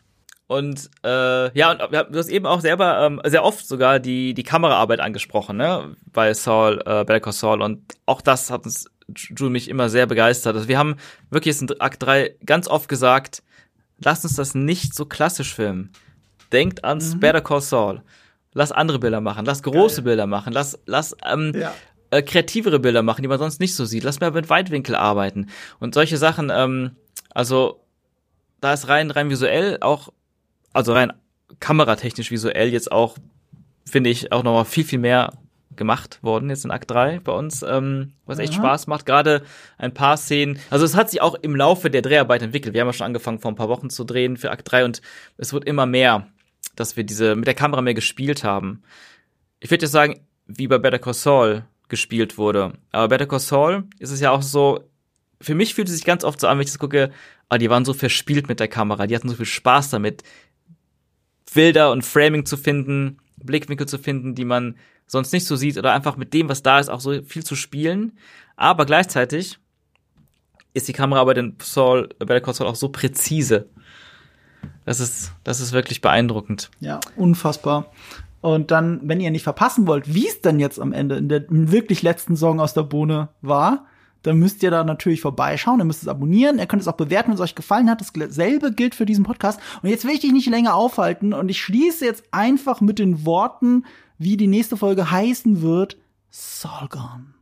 und äh, ja, und du hast eben auch selber ähm, sehr oft sogar die die Kameraarbeit angesprochen, ne, bei Saul, äh, Better Saul und auch das hat uns Jules mich immer sehr begeistert. Also wir haben wirklich jetzt in Akt 3 ganz oft gesagt, lasst uns das nicht so klassisch filmen. Denkt ans mhm. Better Call Saul. Lass andere Bilder machen, lass große Geil. Bilder machen, lass, lass ähm, ja. äh, kreativere Bilder machen, die man sonst nicht so sieht. Lass mehr mit Weitwinkel arbeiten. Und solche Sachen, ähm, also da ist rein, rein visuell auch, also rein kameratechnisch visuell jetzt auch, finde ich, auch nochmal viel, viel mehr gemacht worden, jetzt in Akt 3 bei uns, ähm, was echt Aha. Spaß macht. Gerade ein paar Szenen. Also es hat sich auch im Laufe der Dreharbeit entwickelt. Wir haben ja schon angefangen, vor ein paar Wochen zu drehen für Akt 3 und es wird immer mehr, dass wir diese mit der Kamera mehr gespielt haben. Ich würde jetzt sagen, wie bei Better Call Saul gespielt wurde. Aber Better Call Saul ist es ja auch so, für mich fühlt es sich ganz oft so an, wenn ich das gucke, ah, die waren so verspielt mit der Kamera, die hatten so viel Spaß damit, Bilder und Framing zu finden, Blickwinkel zu finden, die man sonst nicht so sieht oder einfach mit dem, was da ist, auch so viel zu spielen. Aber gleichzeitig ist die Kamera bei den Saul, bei der Console auch so präzise. Das ist, das ist wirklich beeindruckend. Ja, unfassbar. Und dann, wenn ihr nicht verpassen wollt, wie es dann jetzt am Ende in der wirklich letzten Song aus der Bohne war, dann müsst ihr da natürlich vorbeischauen. Ihr müsst es abonnieren. Ihr könnt es auch bewerten, wenn es euch gefallen hat. Dasselbe gilt für diesen Podcast. Und jetzt will ich dich nicht länger aufhalten und ich schließe jetzt einfach mit den Worten wie die nächste Folge heißen wird, Solgon.